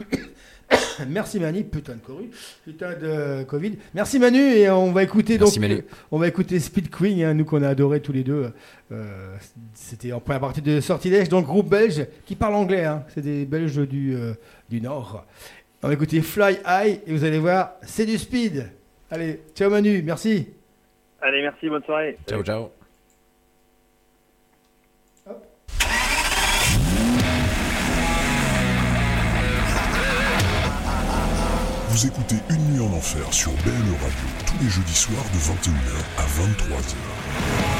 *coughs* merci Manu, putain de Coru, putain de Covid. Merci Manu, et on va écouter Merci, donc. Manu. On va écouter Speed Queen, hein, nous qu'on a adoré tous les deux. Euh, C'était en première partie de Sortilège, donc groupe belge qui parle anglais. hein. C'est des Belges du, euh, du Nord. On va écouter Fly High, et vous allez voir, c'est du speed. Allez, ciao Manu, merci. Allez, merci, bonne soirée. Ciao, ciao. Vous écoutez Une nuit en enfer sur BLE Radio tous les jeudis soirs de 21h à 23h.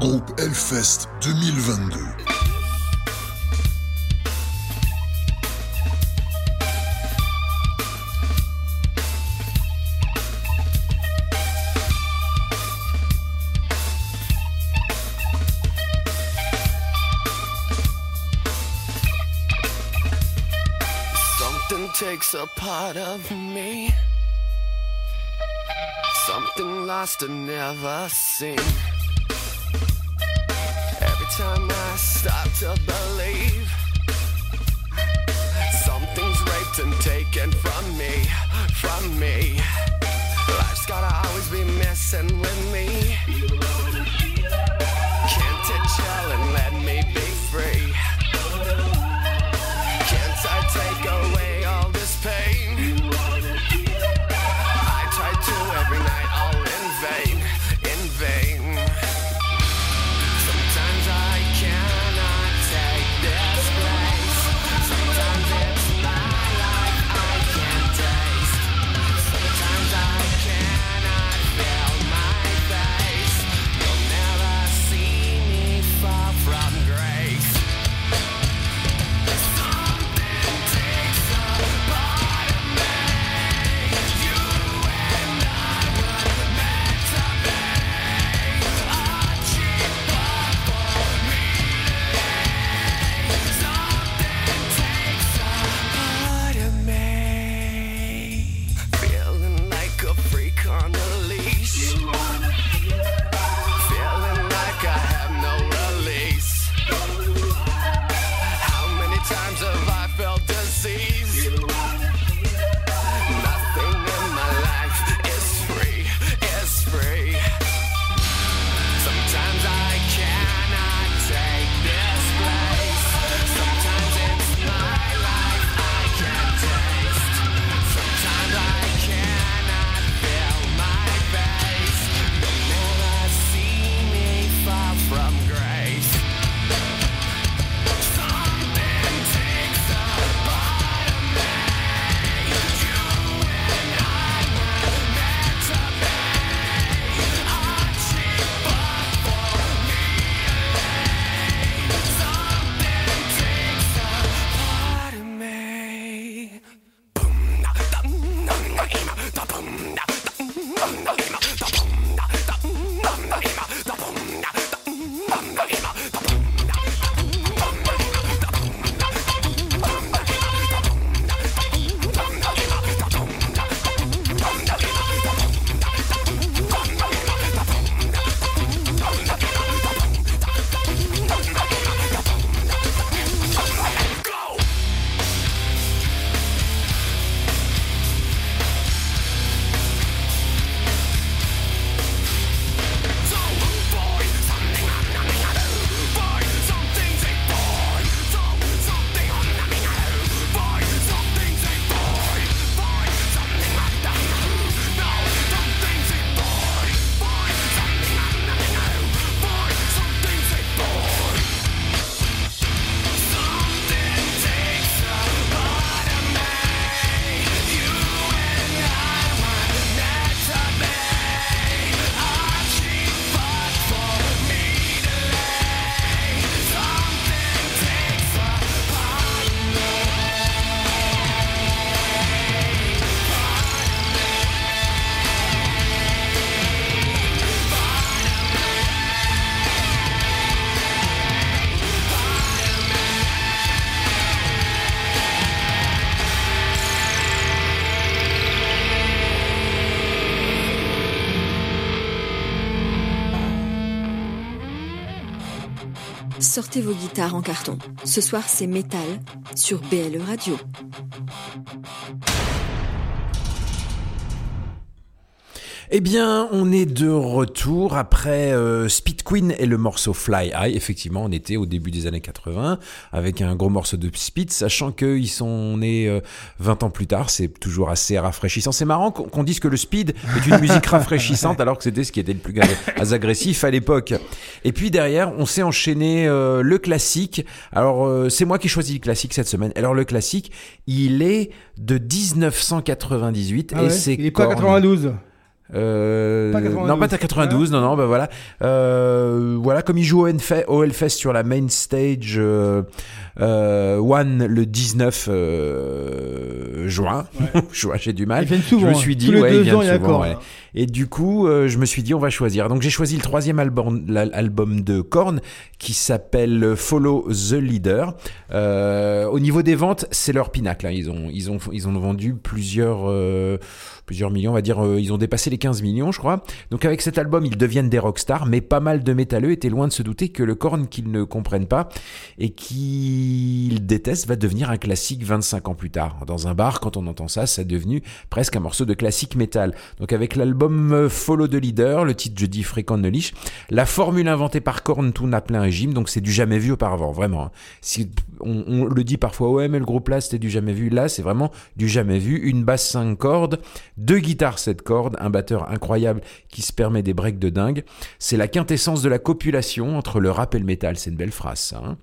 Groupe Hellfest 2022. Part of me. Something lost and never seen. Every time I start to believe something's raped and taken from me, from me. Life's gotta always be messing with me. Vos guitares en carton. Ce soir, c'est métal sur BLE Radio. Eh bien, on est de retour après euh, Queen et le morceau Fly High. Effectivement, on était au début des années 80 avec un gros morceau de Speed, sachant qu'ils sont nés euh, 20 ans plus tard. C'est toujours assez rafraîchissant. C'est marrant qu'on dise que le Speed est une musique *laughs* rafraîchissante alors que c'était ce qui était le plus ag- agressif à l'époque. Et puis derrière, on s'est enchaîné euh, le classique. Alors, euh, c'est moi qui choisis le classique cette semaine. Alors, le classique, il est de 1998 Ah et ouais, c'est il est pas Korn. 92. Euh, Pas 92. non, pas 92, non, non, bah voilà. Euh, voilà, comme il joue au au Hellfest sur la main stage euh, euh, One le 19 euh, juin. *laughs* juin, j'ai du mal. Ils souvent, Je me hein. suis dit, ouais, ils viennent souvent, ouais. hein. Et du coup, euh, je me suis dit, on va choisir. Donc j'ai choisi le troisième album, l'album de Korn qui s'appelle Follow the Leader. Euh, au niveau des ventes, c'est leur pinacle. hein. Ils ont, ils ont, ils ont vendu plusieurs, euh, plusieurs millions. On va dire, euh, ils ont dépassé les 15 millions, je crois. Donc avec cet album, ils deviennent des rockstars. Mais pas mal de métalleux étaient loin de se douter que le Korn qu'ils ne comprennent pas et qu'ils détestent va devenir un classique 25 ans plus tard. Dans un bar, quand on entend ça, ça est devenu presque un morceau de classique métal. Donc avec l'album euh, Follow the Leader, le titre je dis fréquent de Lich, la formule inventée par Korn tourne à plein régime, donc c'est du jamais vu auparavant, vraiment. hein. Si on, on le dit parfois, ouais mais le groupe là c'était du jamais vu, là c'est vraiment du jamais vu, une basse 5 cordes, deux guitares 7 cordes, un batteur incroyable qui se permet des breaks de dingue. C'est la quintessence de la copulation entre le rap et le métal, c'est une belle phrase ça. hein.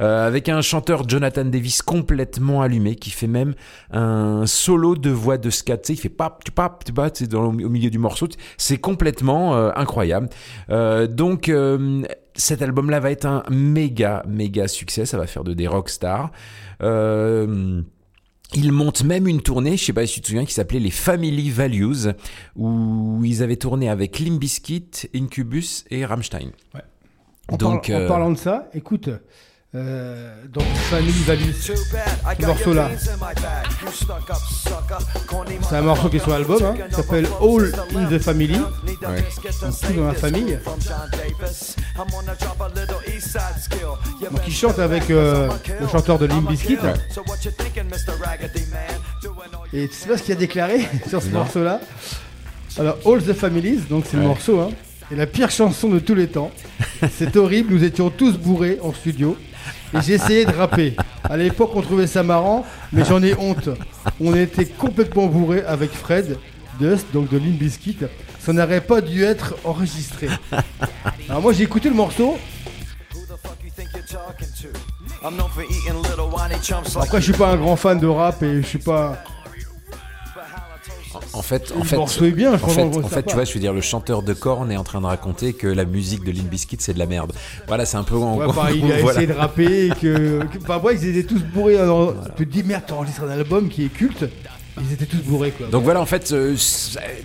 Euh, avec un chanteur Jonathan Davis complètement allumé qui fait même un solo de voix de scat, tu sais, il fait pap, tu pap, tu dans au milieu du morceau, c'est complètement euh, incroyable. Euh, donc euh, cet album-là va être un méga, méga succès, ça va faire de des rockstars. Euh, ils montent même une tournée, je sais pas si tu te souviens, qui s'appelait les Family Values, où ils avaient tourné avec Limp Bizkit, Incubus et Rammstein. En, Donc, parlant- en euh, parlant de ça, écoute, euh, dans Family Values, ce morceau-là, c'est un morceau qui est sur l'album, hein, qui s'appelle All in the Family, donc tout dans la famille. Donc il chante avec euh, le chanteur de Limp Bizkit. Et tu sais pas ce qu'il a déclaré *laughs* sur ce Non. morceau-là Alors, All the Families, donc c'est le Ouais. morceau, hein, est la pire chanson de tous les temps. C'est horrible, nous étions tous bourrés en studio. Et j'ai essayé de rapper. À l'époque, on trouvait ça marrant, mais j'en ai honte. On était complètement bourrés avec Fred, Dust, donc de Limp Bizkit. Ça n'aurait pas dû être enregistré. Alors moi, j'ai écouté le morceau. Après, je suis pas un grand fan de rap et je suis pas. En fait, en fait, bien, en en tu vois, je veux dire, le chanteur de Korn est en train de raconter que la musique de Limp Bizkit c'est de la merde. Voilà, c'est un peu en Ouais, gros. pareil, il a *laughs* voilà. essayé de rapper et que. que bah, ouais, ils étaient tous bourrés. Alors, Tu te dis, merde, t'enregistres un album qui est culte. Ils étaient tous bourrés, quoi. Donc voilà, en fait, euh,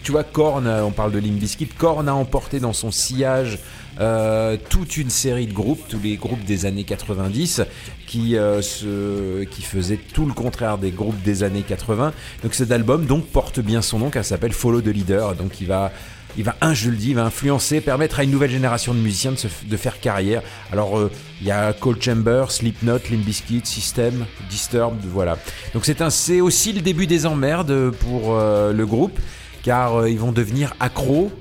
tu vois, Korn, euh, on parle de Limp Bizkit, Korn a emporté dans son sillage euh, toute une série de groupes, tous les groupes des années 90, qui, euh, se, qui faisaient tout le contraire des groupes des années 80. Donc cet album donc porte bien son nom, car s'appelle Follow the Leader. Donc il va il va, un, je le dis, il va influencer, permettre à une nouvelle génération de musiciens de, se de faire carrière. Alors, euh, il y a Cold Chamber, Slipknot, Limp Bizkit, System, Disturbed, voilà. Donc, c'est un, c'est aussi le début des emmerdes pour euh, le groupe, car euh, ils vont devenir accros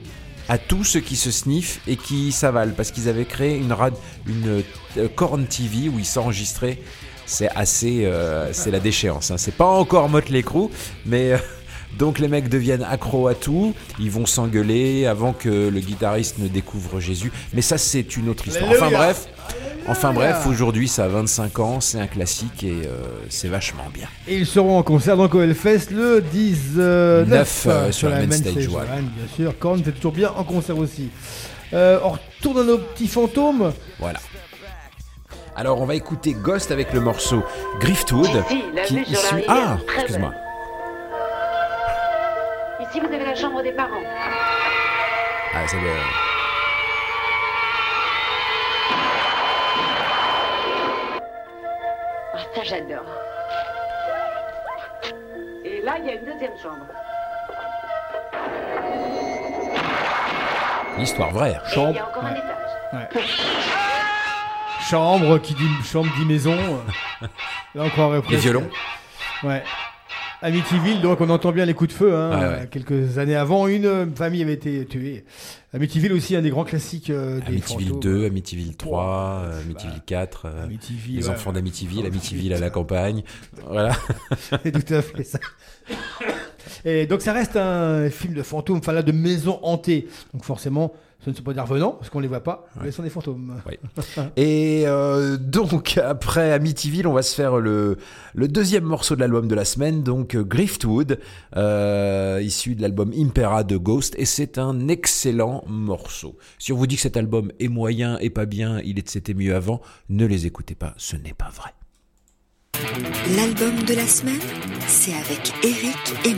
à tout ce qui se sniffe et qui s'avale, parce qu'ils avaient créé une, une euh, Korn TV où ils s'enregistraient. C'est assez, euh, c'est la déchéance. hein. C'est pas encore Motley Crue, mais euh, donc les mecs deviennent accros à tout. Ils vont s'engueuler avant que le guitariste ne découvre Jésus. Mais ça, c'est une autre histoire. Enfin bref, enfin bref, aujourd'hui, ça a 25 ans, c'est un classique et euh, c'est vachement bien. Et ils seront en concert donc au Hellfest le 19 Neuf, euh, sur la main stage, ouais. ouais, bien sûr. Korn, c'est toujours bien en concert aussi. Euh, on retourne à nos petits fantômes. Voilà. Alors, on va écouter Ghost avec le morceau Griftwood, qui sur la issu. Ah, est excuse-moi. Ici, vous avez la chambre des parents. Ah, ça doit. Ah, ça, j'adore. Et là, il y a une deuxième chambre. L'histoire vraie. Et il y Chambre. a encore un étage. Ouais. Chambre qui dit chambre dit maison. *laughs* Là on croirait presque. violons. Ouais. Amityville, donc on entend bien les coups de feu. Hein, ouais. Quelques années avant, une euh, famille avait été tuée. Amityville aussi, un des grands classiques euh, des Amityville fantômes. 2, Amityville 3, euh, Amityville 4, euh, Amityville, les ouais, enfants d'Amityville, Amityville à la campagne. Voilà. *laughs* C'est tout à fait ça. Et donc ça reste un film de fantôme, enfin là de maison hantée. Donc forcément, Ce ne sont pas des revenants, parce qu'on les voit pas, mais ce sont des fantômes. *laughs* Et euh, donc, après Amityville, on va se faire le, le deuxième morceau de l'album de la semaine, donc euh, Griftwood, euh, issu de l'album Impera de Ghost, et c'est un excellent morceau. Si on vous dit que cet album est moyen et pas bien, il c'était mieux avant, ne les écoutez pas, ce n'est pas vrai. L'album de la semaine, c'est avec Eric et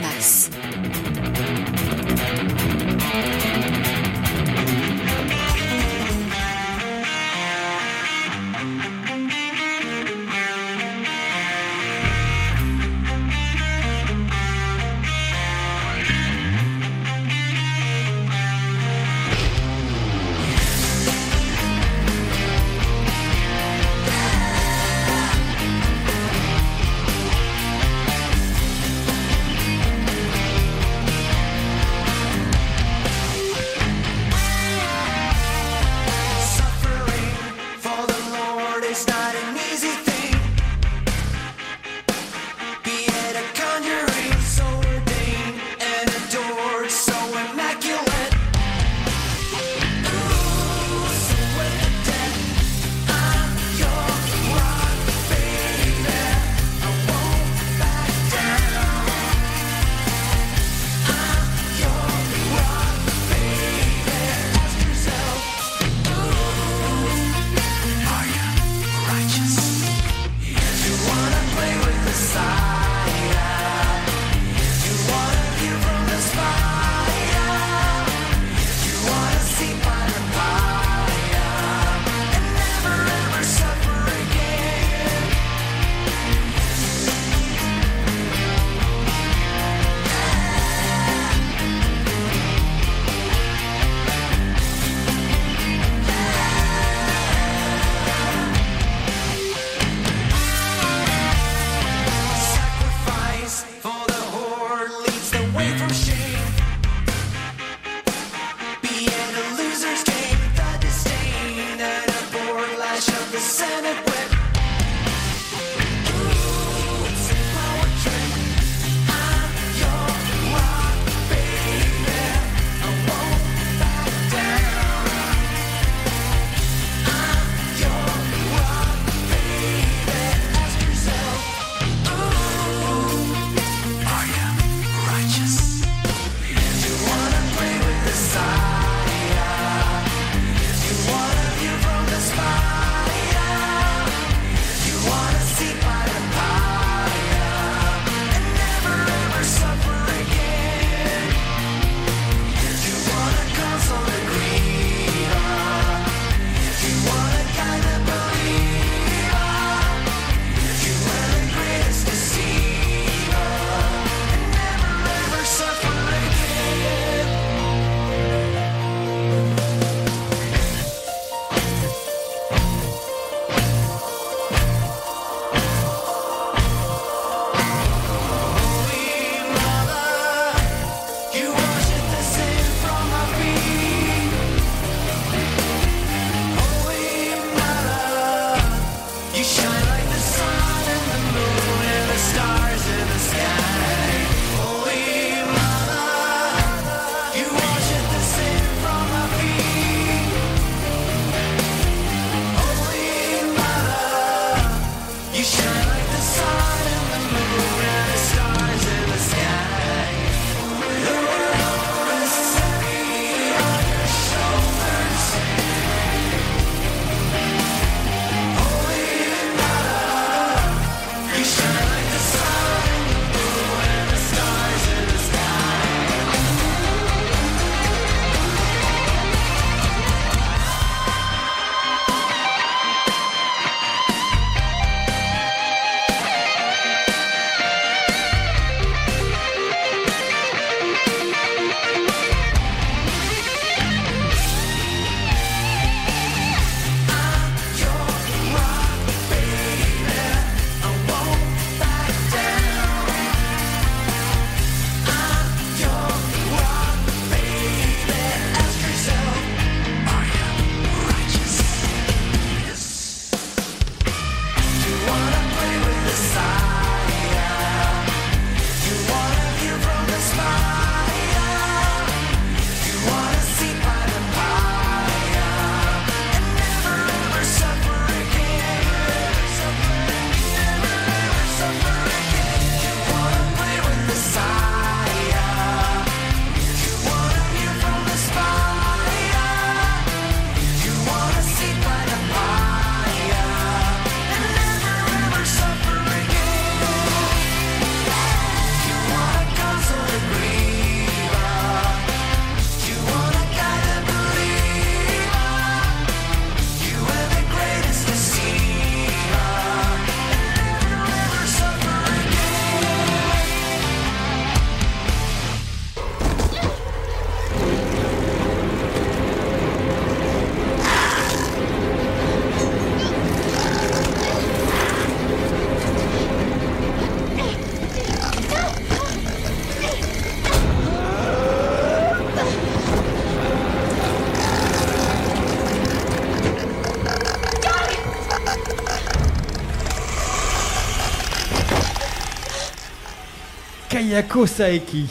Kayako Saeki.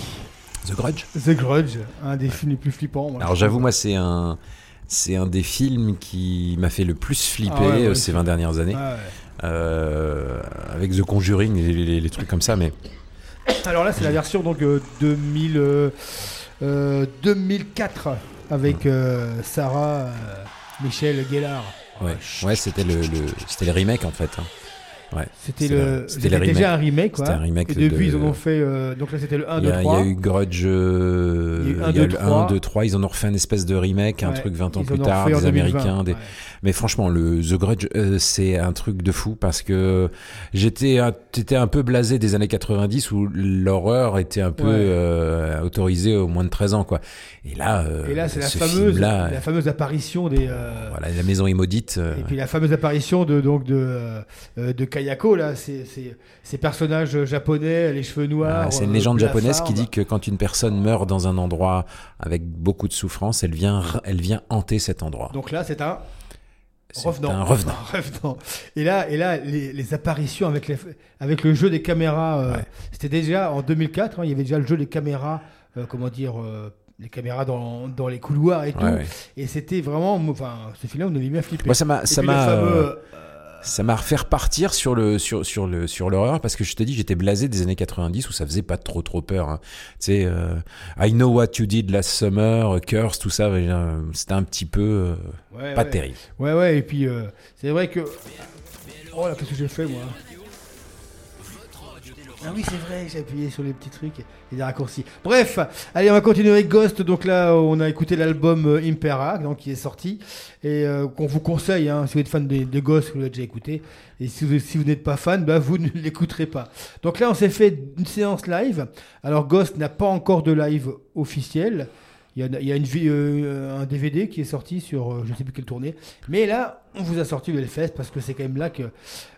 The Grudge The Grudge, un des films les plus flippants. moi, Alors j'avoue, moi, c'est un, c'est un des films qui m'a fait le plus flipper Ah ouais, ouais, euh, ces c'est- 20 dernières années. Ah ouais. Euh, avec The Conjuring, les, les- les trucs comme ça, mais Alors là, c'est la version donc euh, 2000, euh, euh, 2004 avec euh, Sarah Michel Gellar. ouais, ouais c'était le, le- c'était le remake en fait. hein. Ouais, C'était le, c'était déjà un remake. Quoi. Un remake. Et depuis, de- ils en ont fait. euh, donc là, c'était le 1, Il 2, y, a, il y 3. a eu Grudge, euh, Il y a eu un, il y a deux, le trois. 1, 2, 3, ils en ont refait une espèce de remake, un Ouais, truc 20 ans plus tard, des 2020, Américains. Des... ouais. Mais franchement, le The Grudge, euh, c'est un truc de fou parce que j'étais un, un peu blasé des années 90 où l'horreur était un peu euh, autorisée au moins de 13 ans, quoi. Et là, euh, Et là, c'est la ce fameuse, film-là, la fameuse apparition des. euh, voilà, la maison est maudite. euh, Et puis la fameuse apparition de donc de euh, euh, de Kayako là, c'est ces personnages japonais, les cheveux noirs. Ah, c'est une euh, légende japonaise qui dit que quand une personne meurt dans un endroit avec beaucoup de souffrance, elle vient, elle vient hanter cet endroit. Donc là, c'est un revenant. un revenant. *laughs* revenant. Et là, et là, les, les apparitions avec les, avec le jeu des caméras, euh, c'était déjà en 2004. hein, il y avait déjà le jeu des caméras, euh, comment dire. euh, les caméras dans, dans les couloirs et tout. Ouais, ouais. Et c'était vraiment. Enfin, ce film-là, on avait bien flippé. Moi, ça m'a, ça m'a, refait repartir sur le, sur, sur le, sur l'horreur parce que je te dis, j'étais blasé des années 90 où ça faisait pas trop, trop peur. hein. Tu sais, euh, I Know What You Did Last Summer, Curse, tout ça, euh, c'était un petit peu euh, Ouais, pas ouais. terrible. Ouais, ouais, et puis euh, c'est vrai que. Oh là, qu'est-ce que j'ai fait moi? Ah oui, c'est vrai, j'ai appuyé sur les petits trucs et des raccourcis. Bref, allez, on va continuer avec Ghost. Donc là, on a écouté l'album euh, Impera, donc qui est sorti et euh, qu'on vous conseille. hein, si vous êtes fan de, de Ghost, vous l'avez déjà écouté. Et si vous, n'êtes pas fan, bah, vous *laughs* ne l'écouterez pas. Donc là, on s'est fait une séance live. Alors Ghost n'a pas encore de live officiel. Il y a, euh, un DVD qui est sorti sur je ne sais plus quelle tournée. Mais là, on vous a sorti le Hellfest parce que c'est quand même là que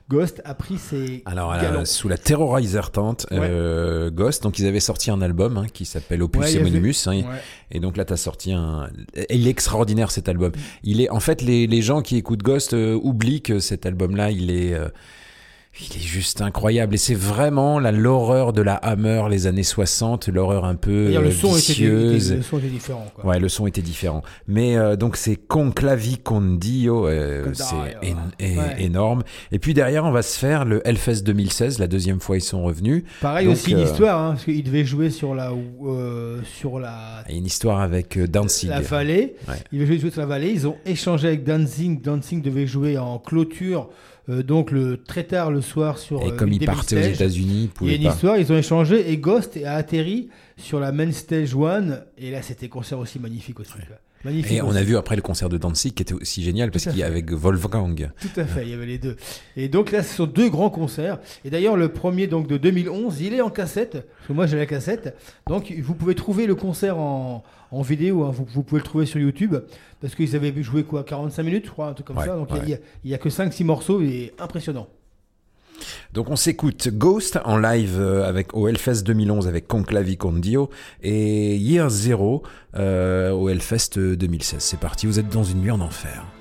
Ghost a pris ses Alors, galons. sous la Terrorizer tente, euh, Ghost, donc ils avaient sorti un album hein, qui s'appelle Opus Ouais, avait- hein, ouais. et donc là t'as sorti un, et il est extraordinaire cet album. Il est, en fait, les, les gens qui écoutent Ghost euh, oublient que cet album-là, il est, euh, il est juste incroyable, et c'est vraiment la l'horreur de la Hammer, les années 60, l'horreur un peu le son vicieuse. était- le son était différent, quoi. Ouais, le son était différent. Mais euh, donc c'est Conclavi Condio, euh, c'est ouais. énorme. Et puis derrière, on va se faire le Hellfest 2016, la deuxième fois ils sont revenus. Pareil Donc, aussi une euh, histoire, hein, parce qu'il devait jouer sur la, euh, sur la, une histoire avec euh, Danzig. la vallée. Ouais. Il devait jouer sur la vallée. Ils ont échangé avec Danzig. Danzig devait jouer en clôture, euh, donc le très tard le soir sur. Et euh, comme ils partaient main aux. États-Unis, il y a une pas. histoire. Ils ont échangé et Ghost a atterri sur la main stage one. Et là, c'était concert aussi magnifique aussi. quoi. Magnifique. Et on a vu après le concert de Danzig qui était aussi génial parce qu'il y avait Wolfgang. Tout à fait, il y avait les deux. Et donc là, ce sont deux grands concerts. Et d'ailleurs, le premier donc de 2011, il est en cassette. Parce que moi, j'ai la cassette. Donc, vous pouvez trouver le concert en, en vidéo. hein. Vous, vous pouvez le trouver sur YouTube. Parce qu'ils avaient joué quoi 45 minutes, je crois, un truc comme Ouais, ça. Donc, il y a- ouais. il y a- a, que 5-6 morceaux et impressionnant. Donc on s'écoute Ghost en live euh, avec au Hellfest 2011 avec Conclavi Condio et Year Zero euh, au Hellfest 2016. C'est parti, vous êtes dans une nuit en enfer.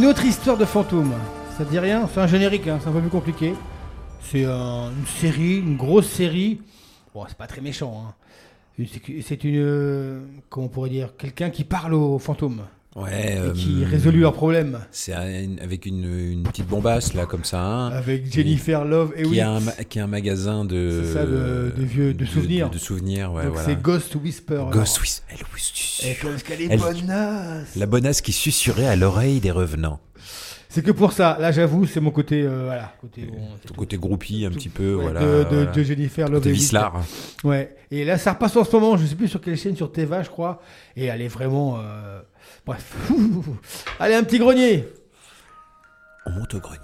Une autre histoire de fantôme. Ça te dit rien? C'est un générique, hein, c'est un peu plus compliqué. C'est un- une série, une grosse série. Bon, c'est pas très méchant. hein. C'est- C'est une, euh, comment on pourrait dire, quelqu'un qui parle aux fantômes. Ouais. Et euh, qui résout leurs problèmes. C'est un- avec une, une petite bombasse là comme ça. hein. Avec Jennifer Love et qui oui. a un, qui a un magasin de. C'est ça, de- de vieux- de souvenirs. De, souvenirs, ouais, Donc voilà. c'est Ghost Whisper. Ghost. Whisper. Elle, parce qu'elle est Elle- bonasse. La bonasse qui susurrait à l'oreille des revenants. C'est que pour ça. Là, j'avoue, c'est mon côté, euh, voilà, côté bon, Ton côté groupie un petit peu, Ouais, voilà. de, de- voilà. de Jennifer Love et Vislar. Ouais. Et là, ça repasse en ce moment. Je sais plus sur quelle chaîne, sur Teva, je crois. Et elle est vraiment. euh, Bref. *laughs* Allez, un petit grenier. On monte au grenier.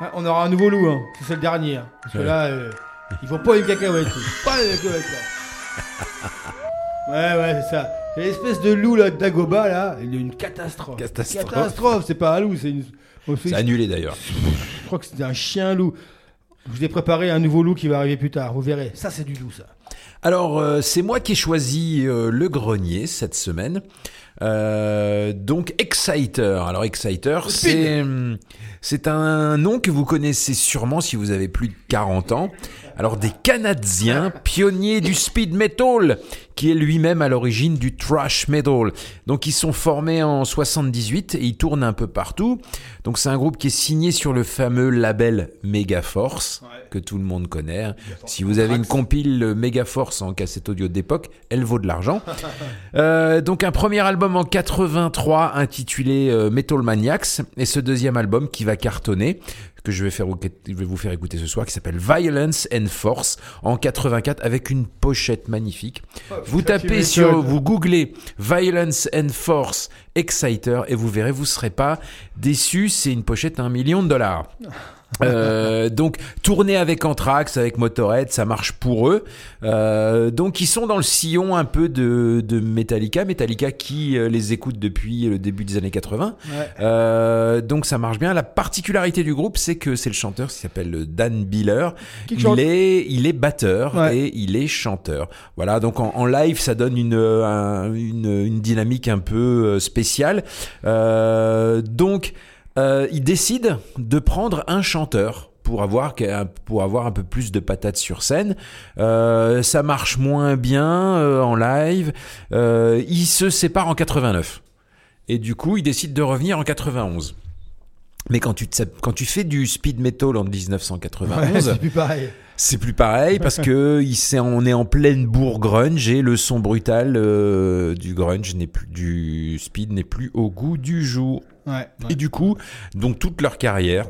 Ouais, on aura un nouveau loup. Hein. C'est le dernier. hein. Parce que Ouais. là, euh, il faut pas une cacahuète. *laughs* pas une cacahuète. là. Ouais, ouais, c'est ça. C'est l'espèce de loup là, d'Agoba, là. Il est une catastrophe. Catastrophe. Catastrophe, c'est pas un loup, c'est une. oh, C'est annulé d'ailleurs. Je crois que c'est un chien loup. Je vous ai préparé un nouveau loup qui va arriver plus tard, vous verrez. Ça, c'est du loup, ça. Alors, euh, c'est moi qui ai choisi euh, le grenier cette semaine. Euh, donc, Exciter. Alors, Exciter, c'est hum, c'est un nom que vous connaissez sûrement si vous avez plus de 40 ans. Alors, des Canadiens pionniers du speed metal, qui est lui-même à l'origine du thrash metal. Donc, ils sont formés en 78 et ils tournent un peu partout. Donc, c'est un groupe qui est signé sur le fameux label Megaforce, que tout le monde connaît. hein. Si vous avez une compile Megaforce en cassette audio d'époque, elle vaut de l'argent. *laughs* Euh, donc un premier album en 83 intitulé euh, Metal Maniacs et ce deuxième album qui va cartonner que je vais, faire, je vais vous faire écouter ce soir qui s'appelle Violence and Force en 84 avec une pochette magnifique. Vous putain, tu tapez sur, vous googlez Violence and Force Exciter et vous verrez, vous serez pas déçus. C'est une pochette à un million de dollars. *laughs* Euh, donc tourner avec Anthrax, avec Motorhead, ça marche pour eux. Euh, donc ils sont dans le sillon un peu de, de Metallica, Metallica qui euh, les écoute depuis le début des années 80. Ouais. Euh, donc ça marche bien. La particularité du groupe, c'est que c'est le chanteur qui s'appelle Dan Biller. Qui il chante. est, il est batteur Ouais. et il est chanteur. Voilà, donc en, en live, ça donne une, un- une, une dynamique un peu spéciale. Euh, donc, euh, il décide de prendre un chanteur pour avoir, pour avoir un peu plus de patates sur scène. Euh, ça marche moins bien euh, en live. Euh, il se sépare en 89. Et du coup, il décide de revenir en 91. Mais quand tu, quand tu fais du speed metal en 1991, Ouais, c'est plus pareil. c'est plus pareil parce que il s'est- on est en pleine bourg grunge et le son brutal du grunge n'est plus du speed n'est plus au goût du jour. Ouais, Et du coup, donc toute leur carrière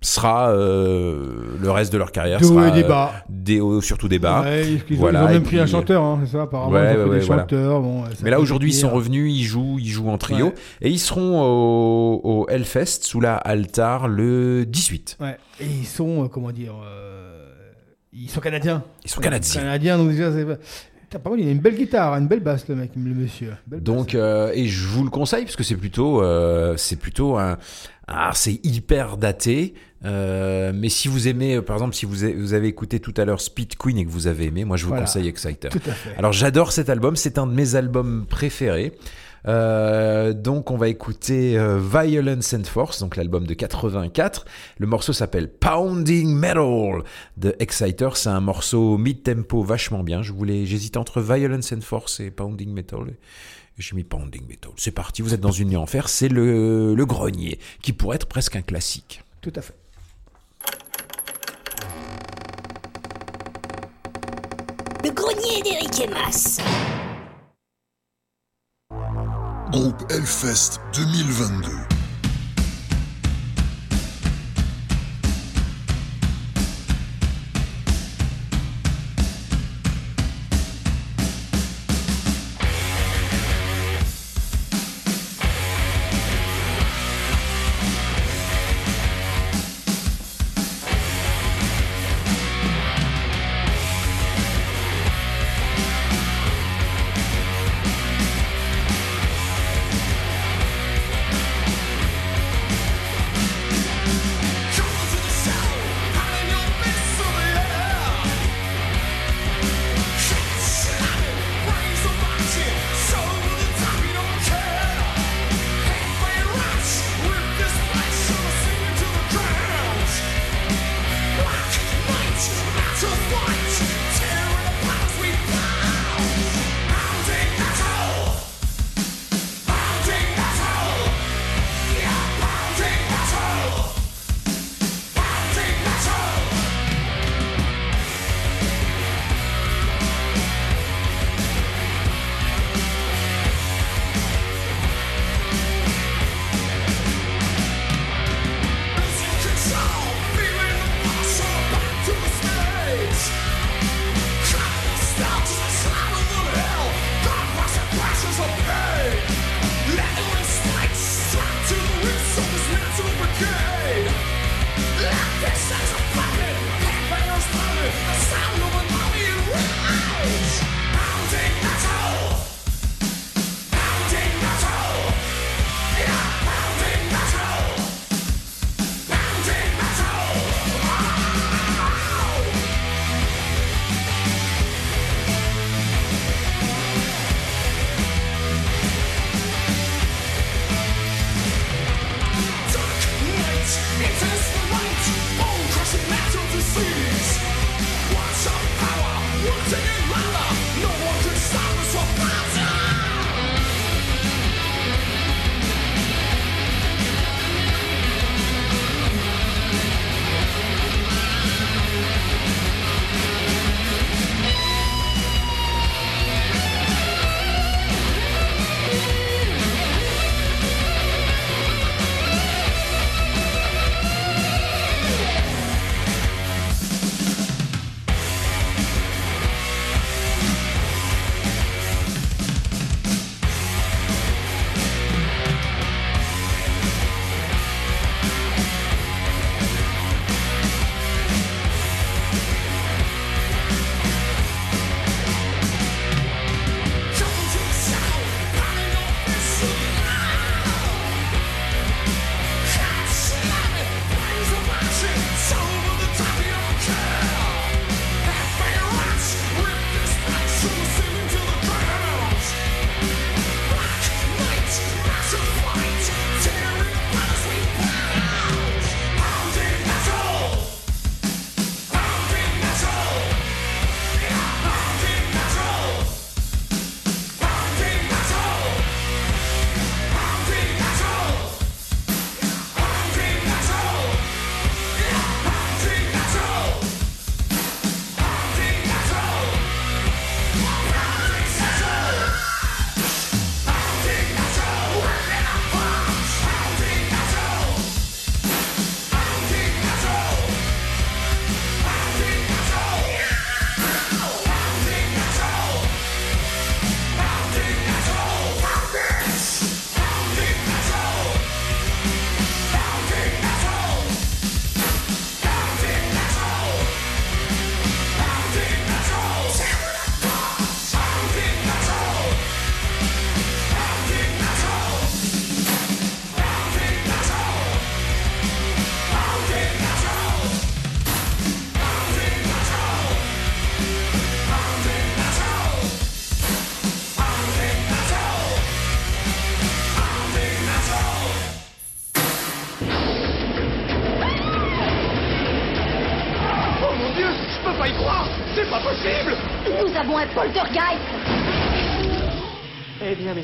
sera euh, le reste de leur carrière De haut sera des euh, bas. des hauts surtout des bas. Ouais, ils, Voilà, ils ont même pris un puis- chanteur, hein, c'est ça, apparemment. Ouais, ils ont ouais, ouais, des voilà. chanteurs. Bon, Mais là aujourd'hui ils sont revenus, ils jouent, ils jouent en trio Ouais. et ils seront au, au Hellfest sous la Altar le 18. Ouais. Et ils sont, euh, comment dire, euh, ils sont canadiens. Ils sont canadiens. Canadiens, donc déjà, par contre, il a une belle guitare, une belle basse, le mec, le monsieur. Belle Donc, euh, et je vous le conseille parce que c'est plutôt, euh, c'est plutôt un, ah, c'est hyper daté. euh, mais si vous aimez, par exemple, si vous avez, vous avez écouté tout à l'heure Speed Queen et que vous avez aimé, moi je vous Voilà. conseille Exciter. Tout à fait. Alors j'adore cet album, c'est un de mes albums préférés. Euh, donc on va écouter euh, Violence and Force, donc l'album de 84. Le morceau s'appelle Pounding Metal de Exciter. C'est un morceau mid-tempo vachement bien. Je voulais, j'hésite entre Violence and Force et Pounding Metal. Et J'ai mis Pounding Metal. C'est parti, vous êtes dans une nuit en fer. C'est le, le grenier, qui pourrait être presque un classique. Tout à fait. Le grenier d'Eric et Mas. Groupe Hellfest 2022.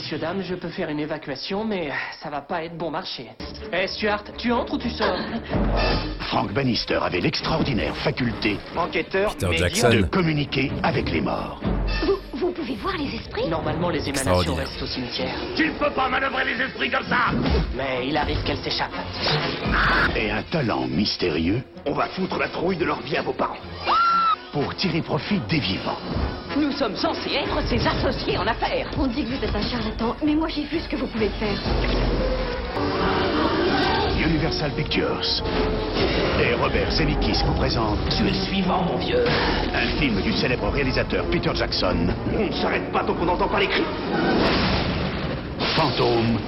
Messieurs, dames, je peux faire une évacuation, mais ça va pas être bon marché. Eh, Stuart, tu entres ou tu sors? Frank Bannister avait l'extraordinaire faculté Enquêteur, Peter médium. Jackson. de communiquer avec les morts. vous, vous pouvez voir les esprits? Normalement, les émanations restent au cimetière. Tu ne peux pas manœuvrer les esprits comme ça Mais il arrive qu'elles s'échappent. Et un talent mystérieux, on va foutre la trouille de leur vie à vos parents. Pour tirer profit des vivants. Nous sommes censés être ses associés en affaires. On dit que vous êtes un charlatan, mais moi j'ai vu ce que vous pouvez faire. Universal Pictures et Robert Zemeckis vous présente Tu es le suivant, mon vieux. un film du célèbre réalisateur Peter Jackson. On ne s'arrête pas tant qu'on n'entend pas les cris. Fantôme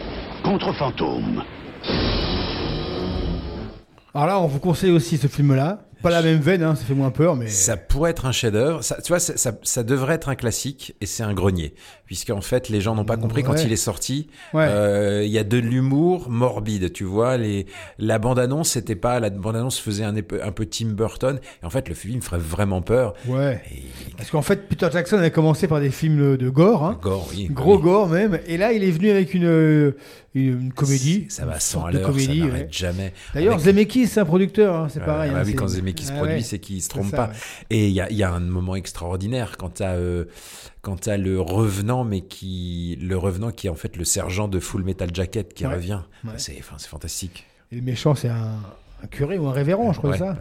contre fantôme. Alors là, on vous conseille aussi ce film-là. La même veine, hein, ça fait moins peur. Ça pourrait être un chef-d'œuvre. Tu vois, ça devrait être un classique et c'est un grenier, puisqu'en fait, les gens n'ont pas compris quand il est sorti. Ouais. euh, Il y a de l'humour morbide, tu vois. Les, la bande-annonce, c'était pas la bande-annonce faisait un, peu Tim Burton. Et en fait, le film ferait vraiment peur. Ouais. Parce qu'en fait, Peter Jackson avait commencé par des films de gore. Hein. Gore, oui. Gros oui. gore même. Et là, il est venu avec une, une, une comédie. Ça va une 100 sorte à de l'heure, ça comédie, n'arrête ouais. jamais. D'ailleurs, Avec- Zemeckis, c'est un producteur, hein, c'est pareil. bah hein, oui, quand Zemeckis Ah produit, ouais. c'est qu'il se trompe ça, pas. ouais. Et il y a, il y a un moment extraordinaire quand t'as euh, quand t'as le revenant, mais qui le revenant qui est en fait le sergent de Full Metal Jacket qui Ouais. revient. Ouais. C'est fantastique. Et le méchant, c'est un, un curé ou un révérend, je crois Ouais, ça.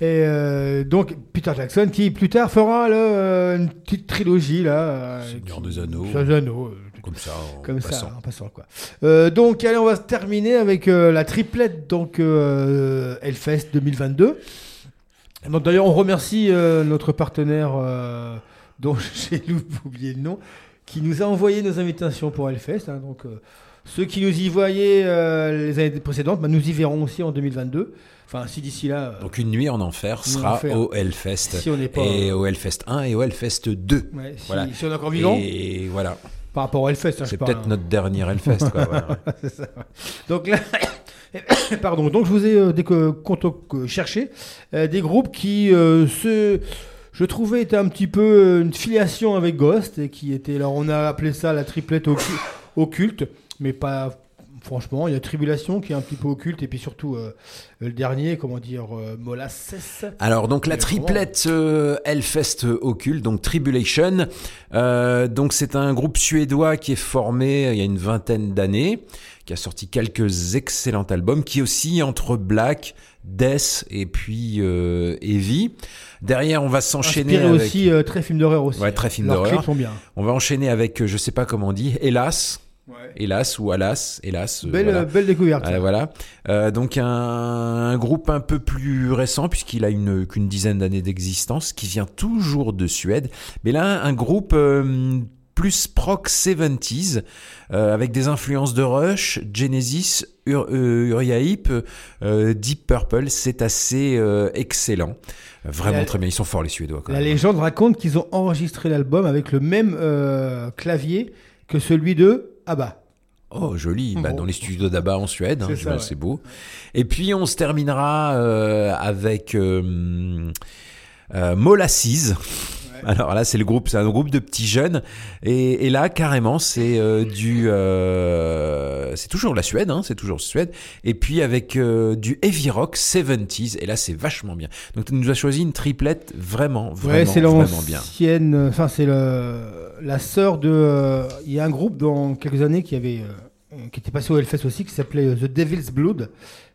Et euh, donc, Peter Jackson, qui plus tard fera là, euh, une petite trilogie, là. euh, Seigneur qui- des Anneaux. Seigneur des Anneaux, Comme ça, en Comme passant. ça, en passant, quoi. Euh, donc, allez, on va se terminer avec la triplette, donc, Hellfest 2022. Donc, d'ailleurs, on remercie notre partenaire, dont *laughs* j'ai oublié le nom, qui nous a envoyé nos invitations pour Hellfest. hein. donc, euh, ceux qui nous y voyaient euh, les années précédentes, bah, nous y verrons aussi en 2022. Enfin, si d'ici là. euh, Donc une nuit en enfer en sera enfer. au Hellfest. Si on n'est pas- Et au Hellfest 1 et au Hellfest 2. Ouais, si- voilà. si on est encore vivant. Et voilà. Par rapport au Hellfest, hein, C'est peut-être hein. notre dernier Hellfest. quoi, *laughs* ça. Donc là, *coughs* pardon. Donc je vous ai dès que, cherché des groupes qui se, je trouvais étaient un petit peu euh, une filiation avec Ghost et qui était, alors on a appelé ça la triplette occu- occulte, mais pas. Franchement, il y a Tribulation qui est un petit peu occulte et puis surtout euh, le dernier, comment dire, euh, Molasses. Alors donc la triplette euh, Hellfest occulte, donc Tribulation. Euh, donc c'est un groupe suédois qui est formé il y a une vingtaine d'années, qui a sorti quelques excellents albums, qui aussi entre black, death et puis euh, heavy. Derrière on va s'enchaîner avec aussi euh, très film d'horreur aussi. ouais très film d'horreur. clips sont bien. On va enchaîner avec euh, je sais pas comment on dit, hélas. Hélas ou alas, hélas. euh, Belle, voilà. belle découverte. Euh, voilà. Euh, donc un, un groupe un peu plus récent puisqu'il a une qu'une dizaine d'années d'existence, qui vient toujours de Suède. Mais là, un groupe euh, plus proc 70s euh, avec des influences de Rush, Genesis, Ur euh, Uriah Heep, euh, Deep Purple. C'est assez euh, excellent. Vraiment La- très bien. Ils sont forts les Suédois. Quand La même. légende raconte qu'ils ont enregistré l'album avec le même clavier que celui de ABBA. Oh, joli. Bah, dans les studios d'Abba en Suède, hein, C'est ouais. beau. Et puis, on se terminera avec euh, Molasses. Alors là, c'est le groupe, c'est un groupe de petits jeunes. Et, et là, carrément, c'est euh, du, euh, c'est toujours la Suède, hein, c'est toujours Suède. Et puis avec euh, du heavy rock 70s. Et là, c'est vachement bien. Donc, tu nous as choisi une triplette vraiment, vraiment, ouais, vraiment bien. l'ancienne. Enfin, c'est le, la sœur de. euh, Il y a un groupe dans quelques années qui avait. euh, qui était passé au Hellfest aussi, qui s'appelait euh, The Devil's Blood,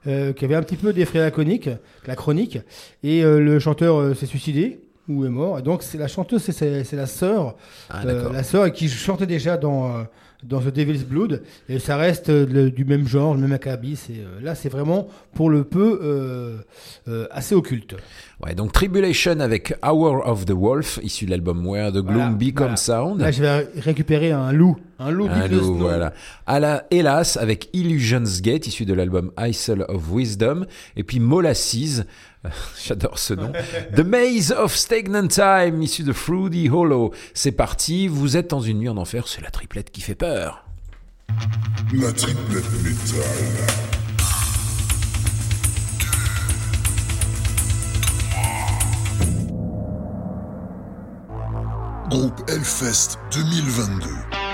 euh, qui avait un petit peu défrayé la chronique, la chronique, et euh, le chanteur euh, s'est suicidé ou est mort. Et donc c'est la chanteuse, c'est- la sœur, Ah, euh, la sœur qui chantait déjà dans euh, dans The Devil's Blood, et ça reste euh, le- du même genre, le même acabit. C'est euh, là, c'est vraiment pour le peu assez occulte. Ouais, donc Tribulation avec Hour of the Wolf, issu de l'album Where the Gloom Voilà, Become voilà. Sound. Là, je vais récupérer un loup. Un loup Un loup, Snow. voilà. À la Hélas avec Illusions Gate, issu de l'album Isle of Wisdom. Et puis Molasses, *laughs* j'adore ce nom. The Maze of Stagnant Time, issu de Fruity Hollow. C'est parti, vous êtes dans une nuit en enfer, c'est la triplette qui fait peur. La triplette métal. Groupe Hellfest 2022.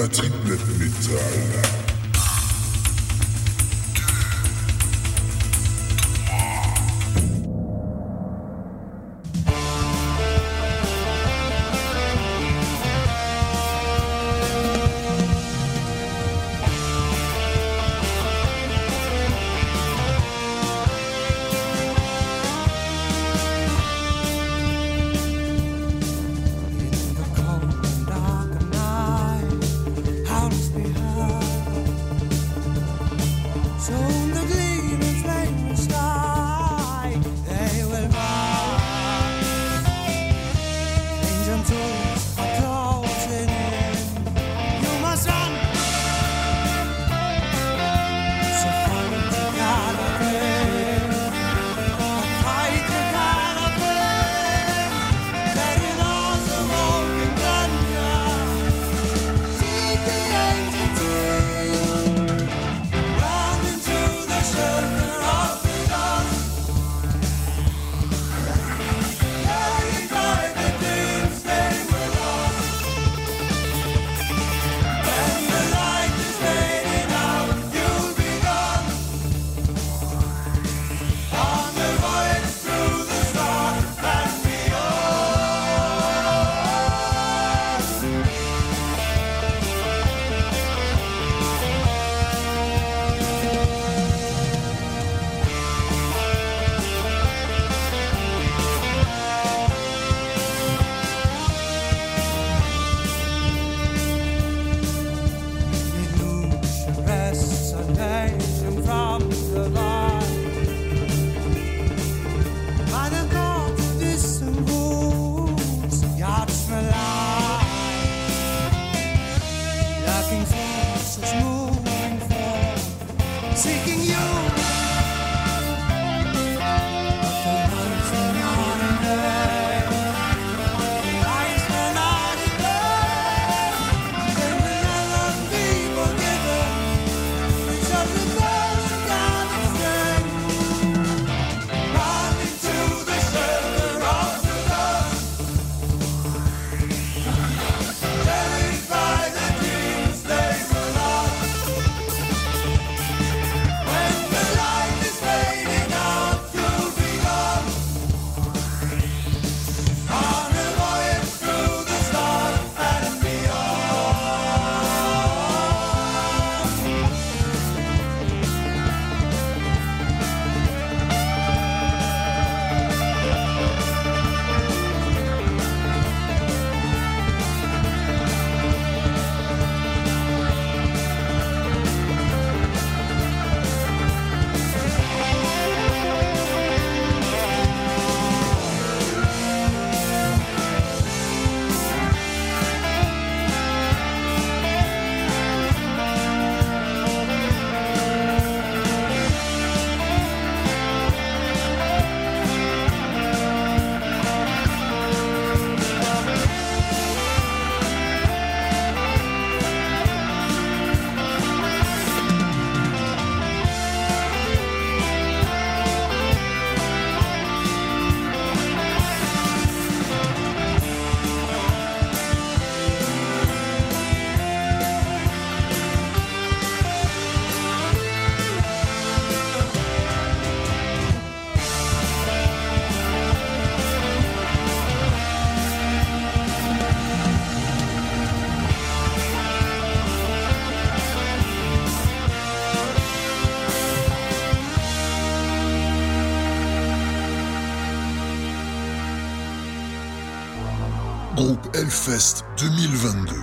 La triplette. Hellfest 2022.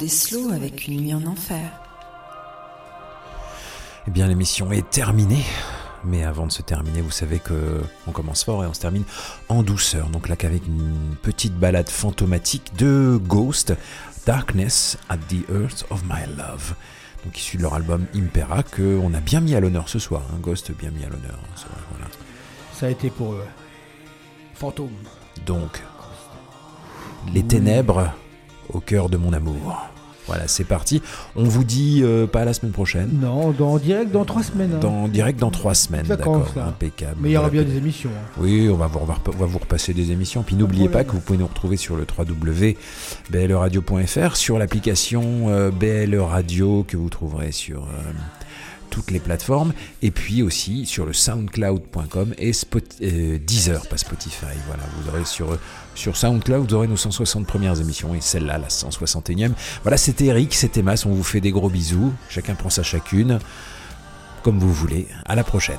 Deslos avec Une nuit en enfer. Eh bien, l'émission est terminée. Mais avant de se terminer, vous savez que on commence fort et on se termine en douceur. Donc là, qu'avec une petite balade fantomatique de Ghost, Darkness at the Earth of My Love. Donc issu de leur album Impera que on a bien mis à l'honneur ce soir. hein. Ghost bien mis à l'honneur. hein, ce soir, voilà. Ça a été pour eux. Fantôme. Donc, les ténèbres au cœur de mon amour. Voilà, c'est parti. On vous dit euh, pas la semaine prochaine. Non, dans, en direct dans trois semaines. hein. Dans, direct dans trois semaines, d'accord, impeccable. Mais il y aura bien des émissions. hein. Oui, on va, vous, on va rep- on va vous repasser des émissions. Puis n'oubliez pas que vous pouvez nous retrouver sur le www.blradio.fr, sur l'application euh, BL Radio que vous trouverez sur euh, toutes les plateformes, et puis aussi sur le soundcloud.com et Spot, euh, Deezer, pas Spotify. Voilà, vous aurez sur, sur SoundCloud, vous aurez nos 160 premières émissions et celle-là, la 161e. Voilà, c'était Eric, c'était Mas, on vous fait des gros bisous. Chacun prend sa chacune, comme vous voulez. À la prochaine.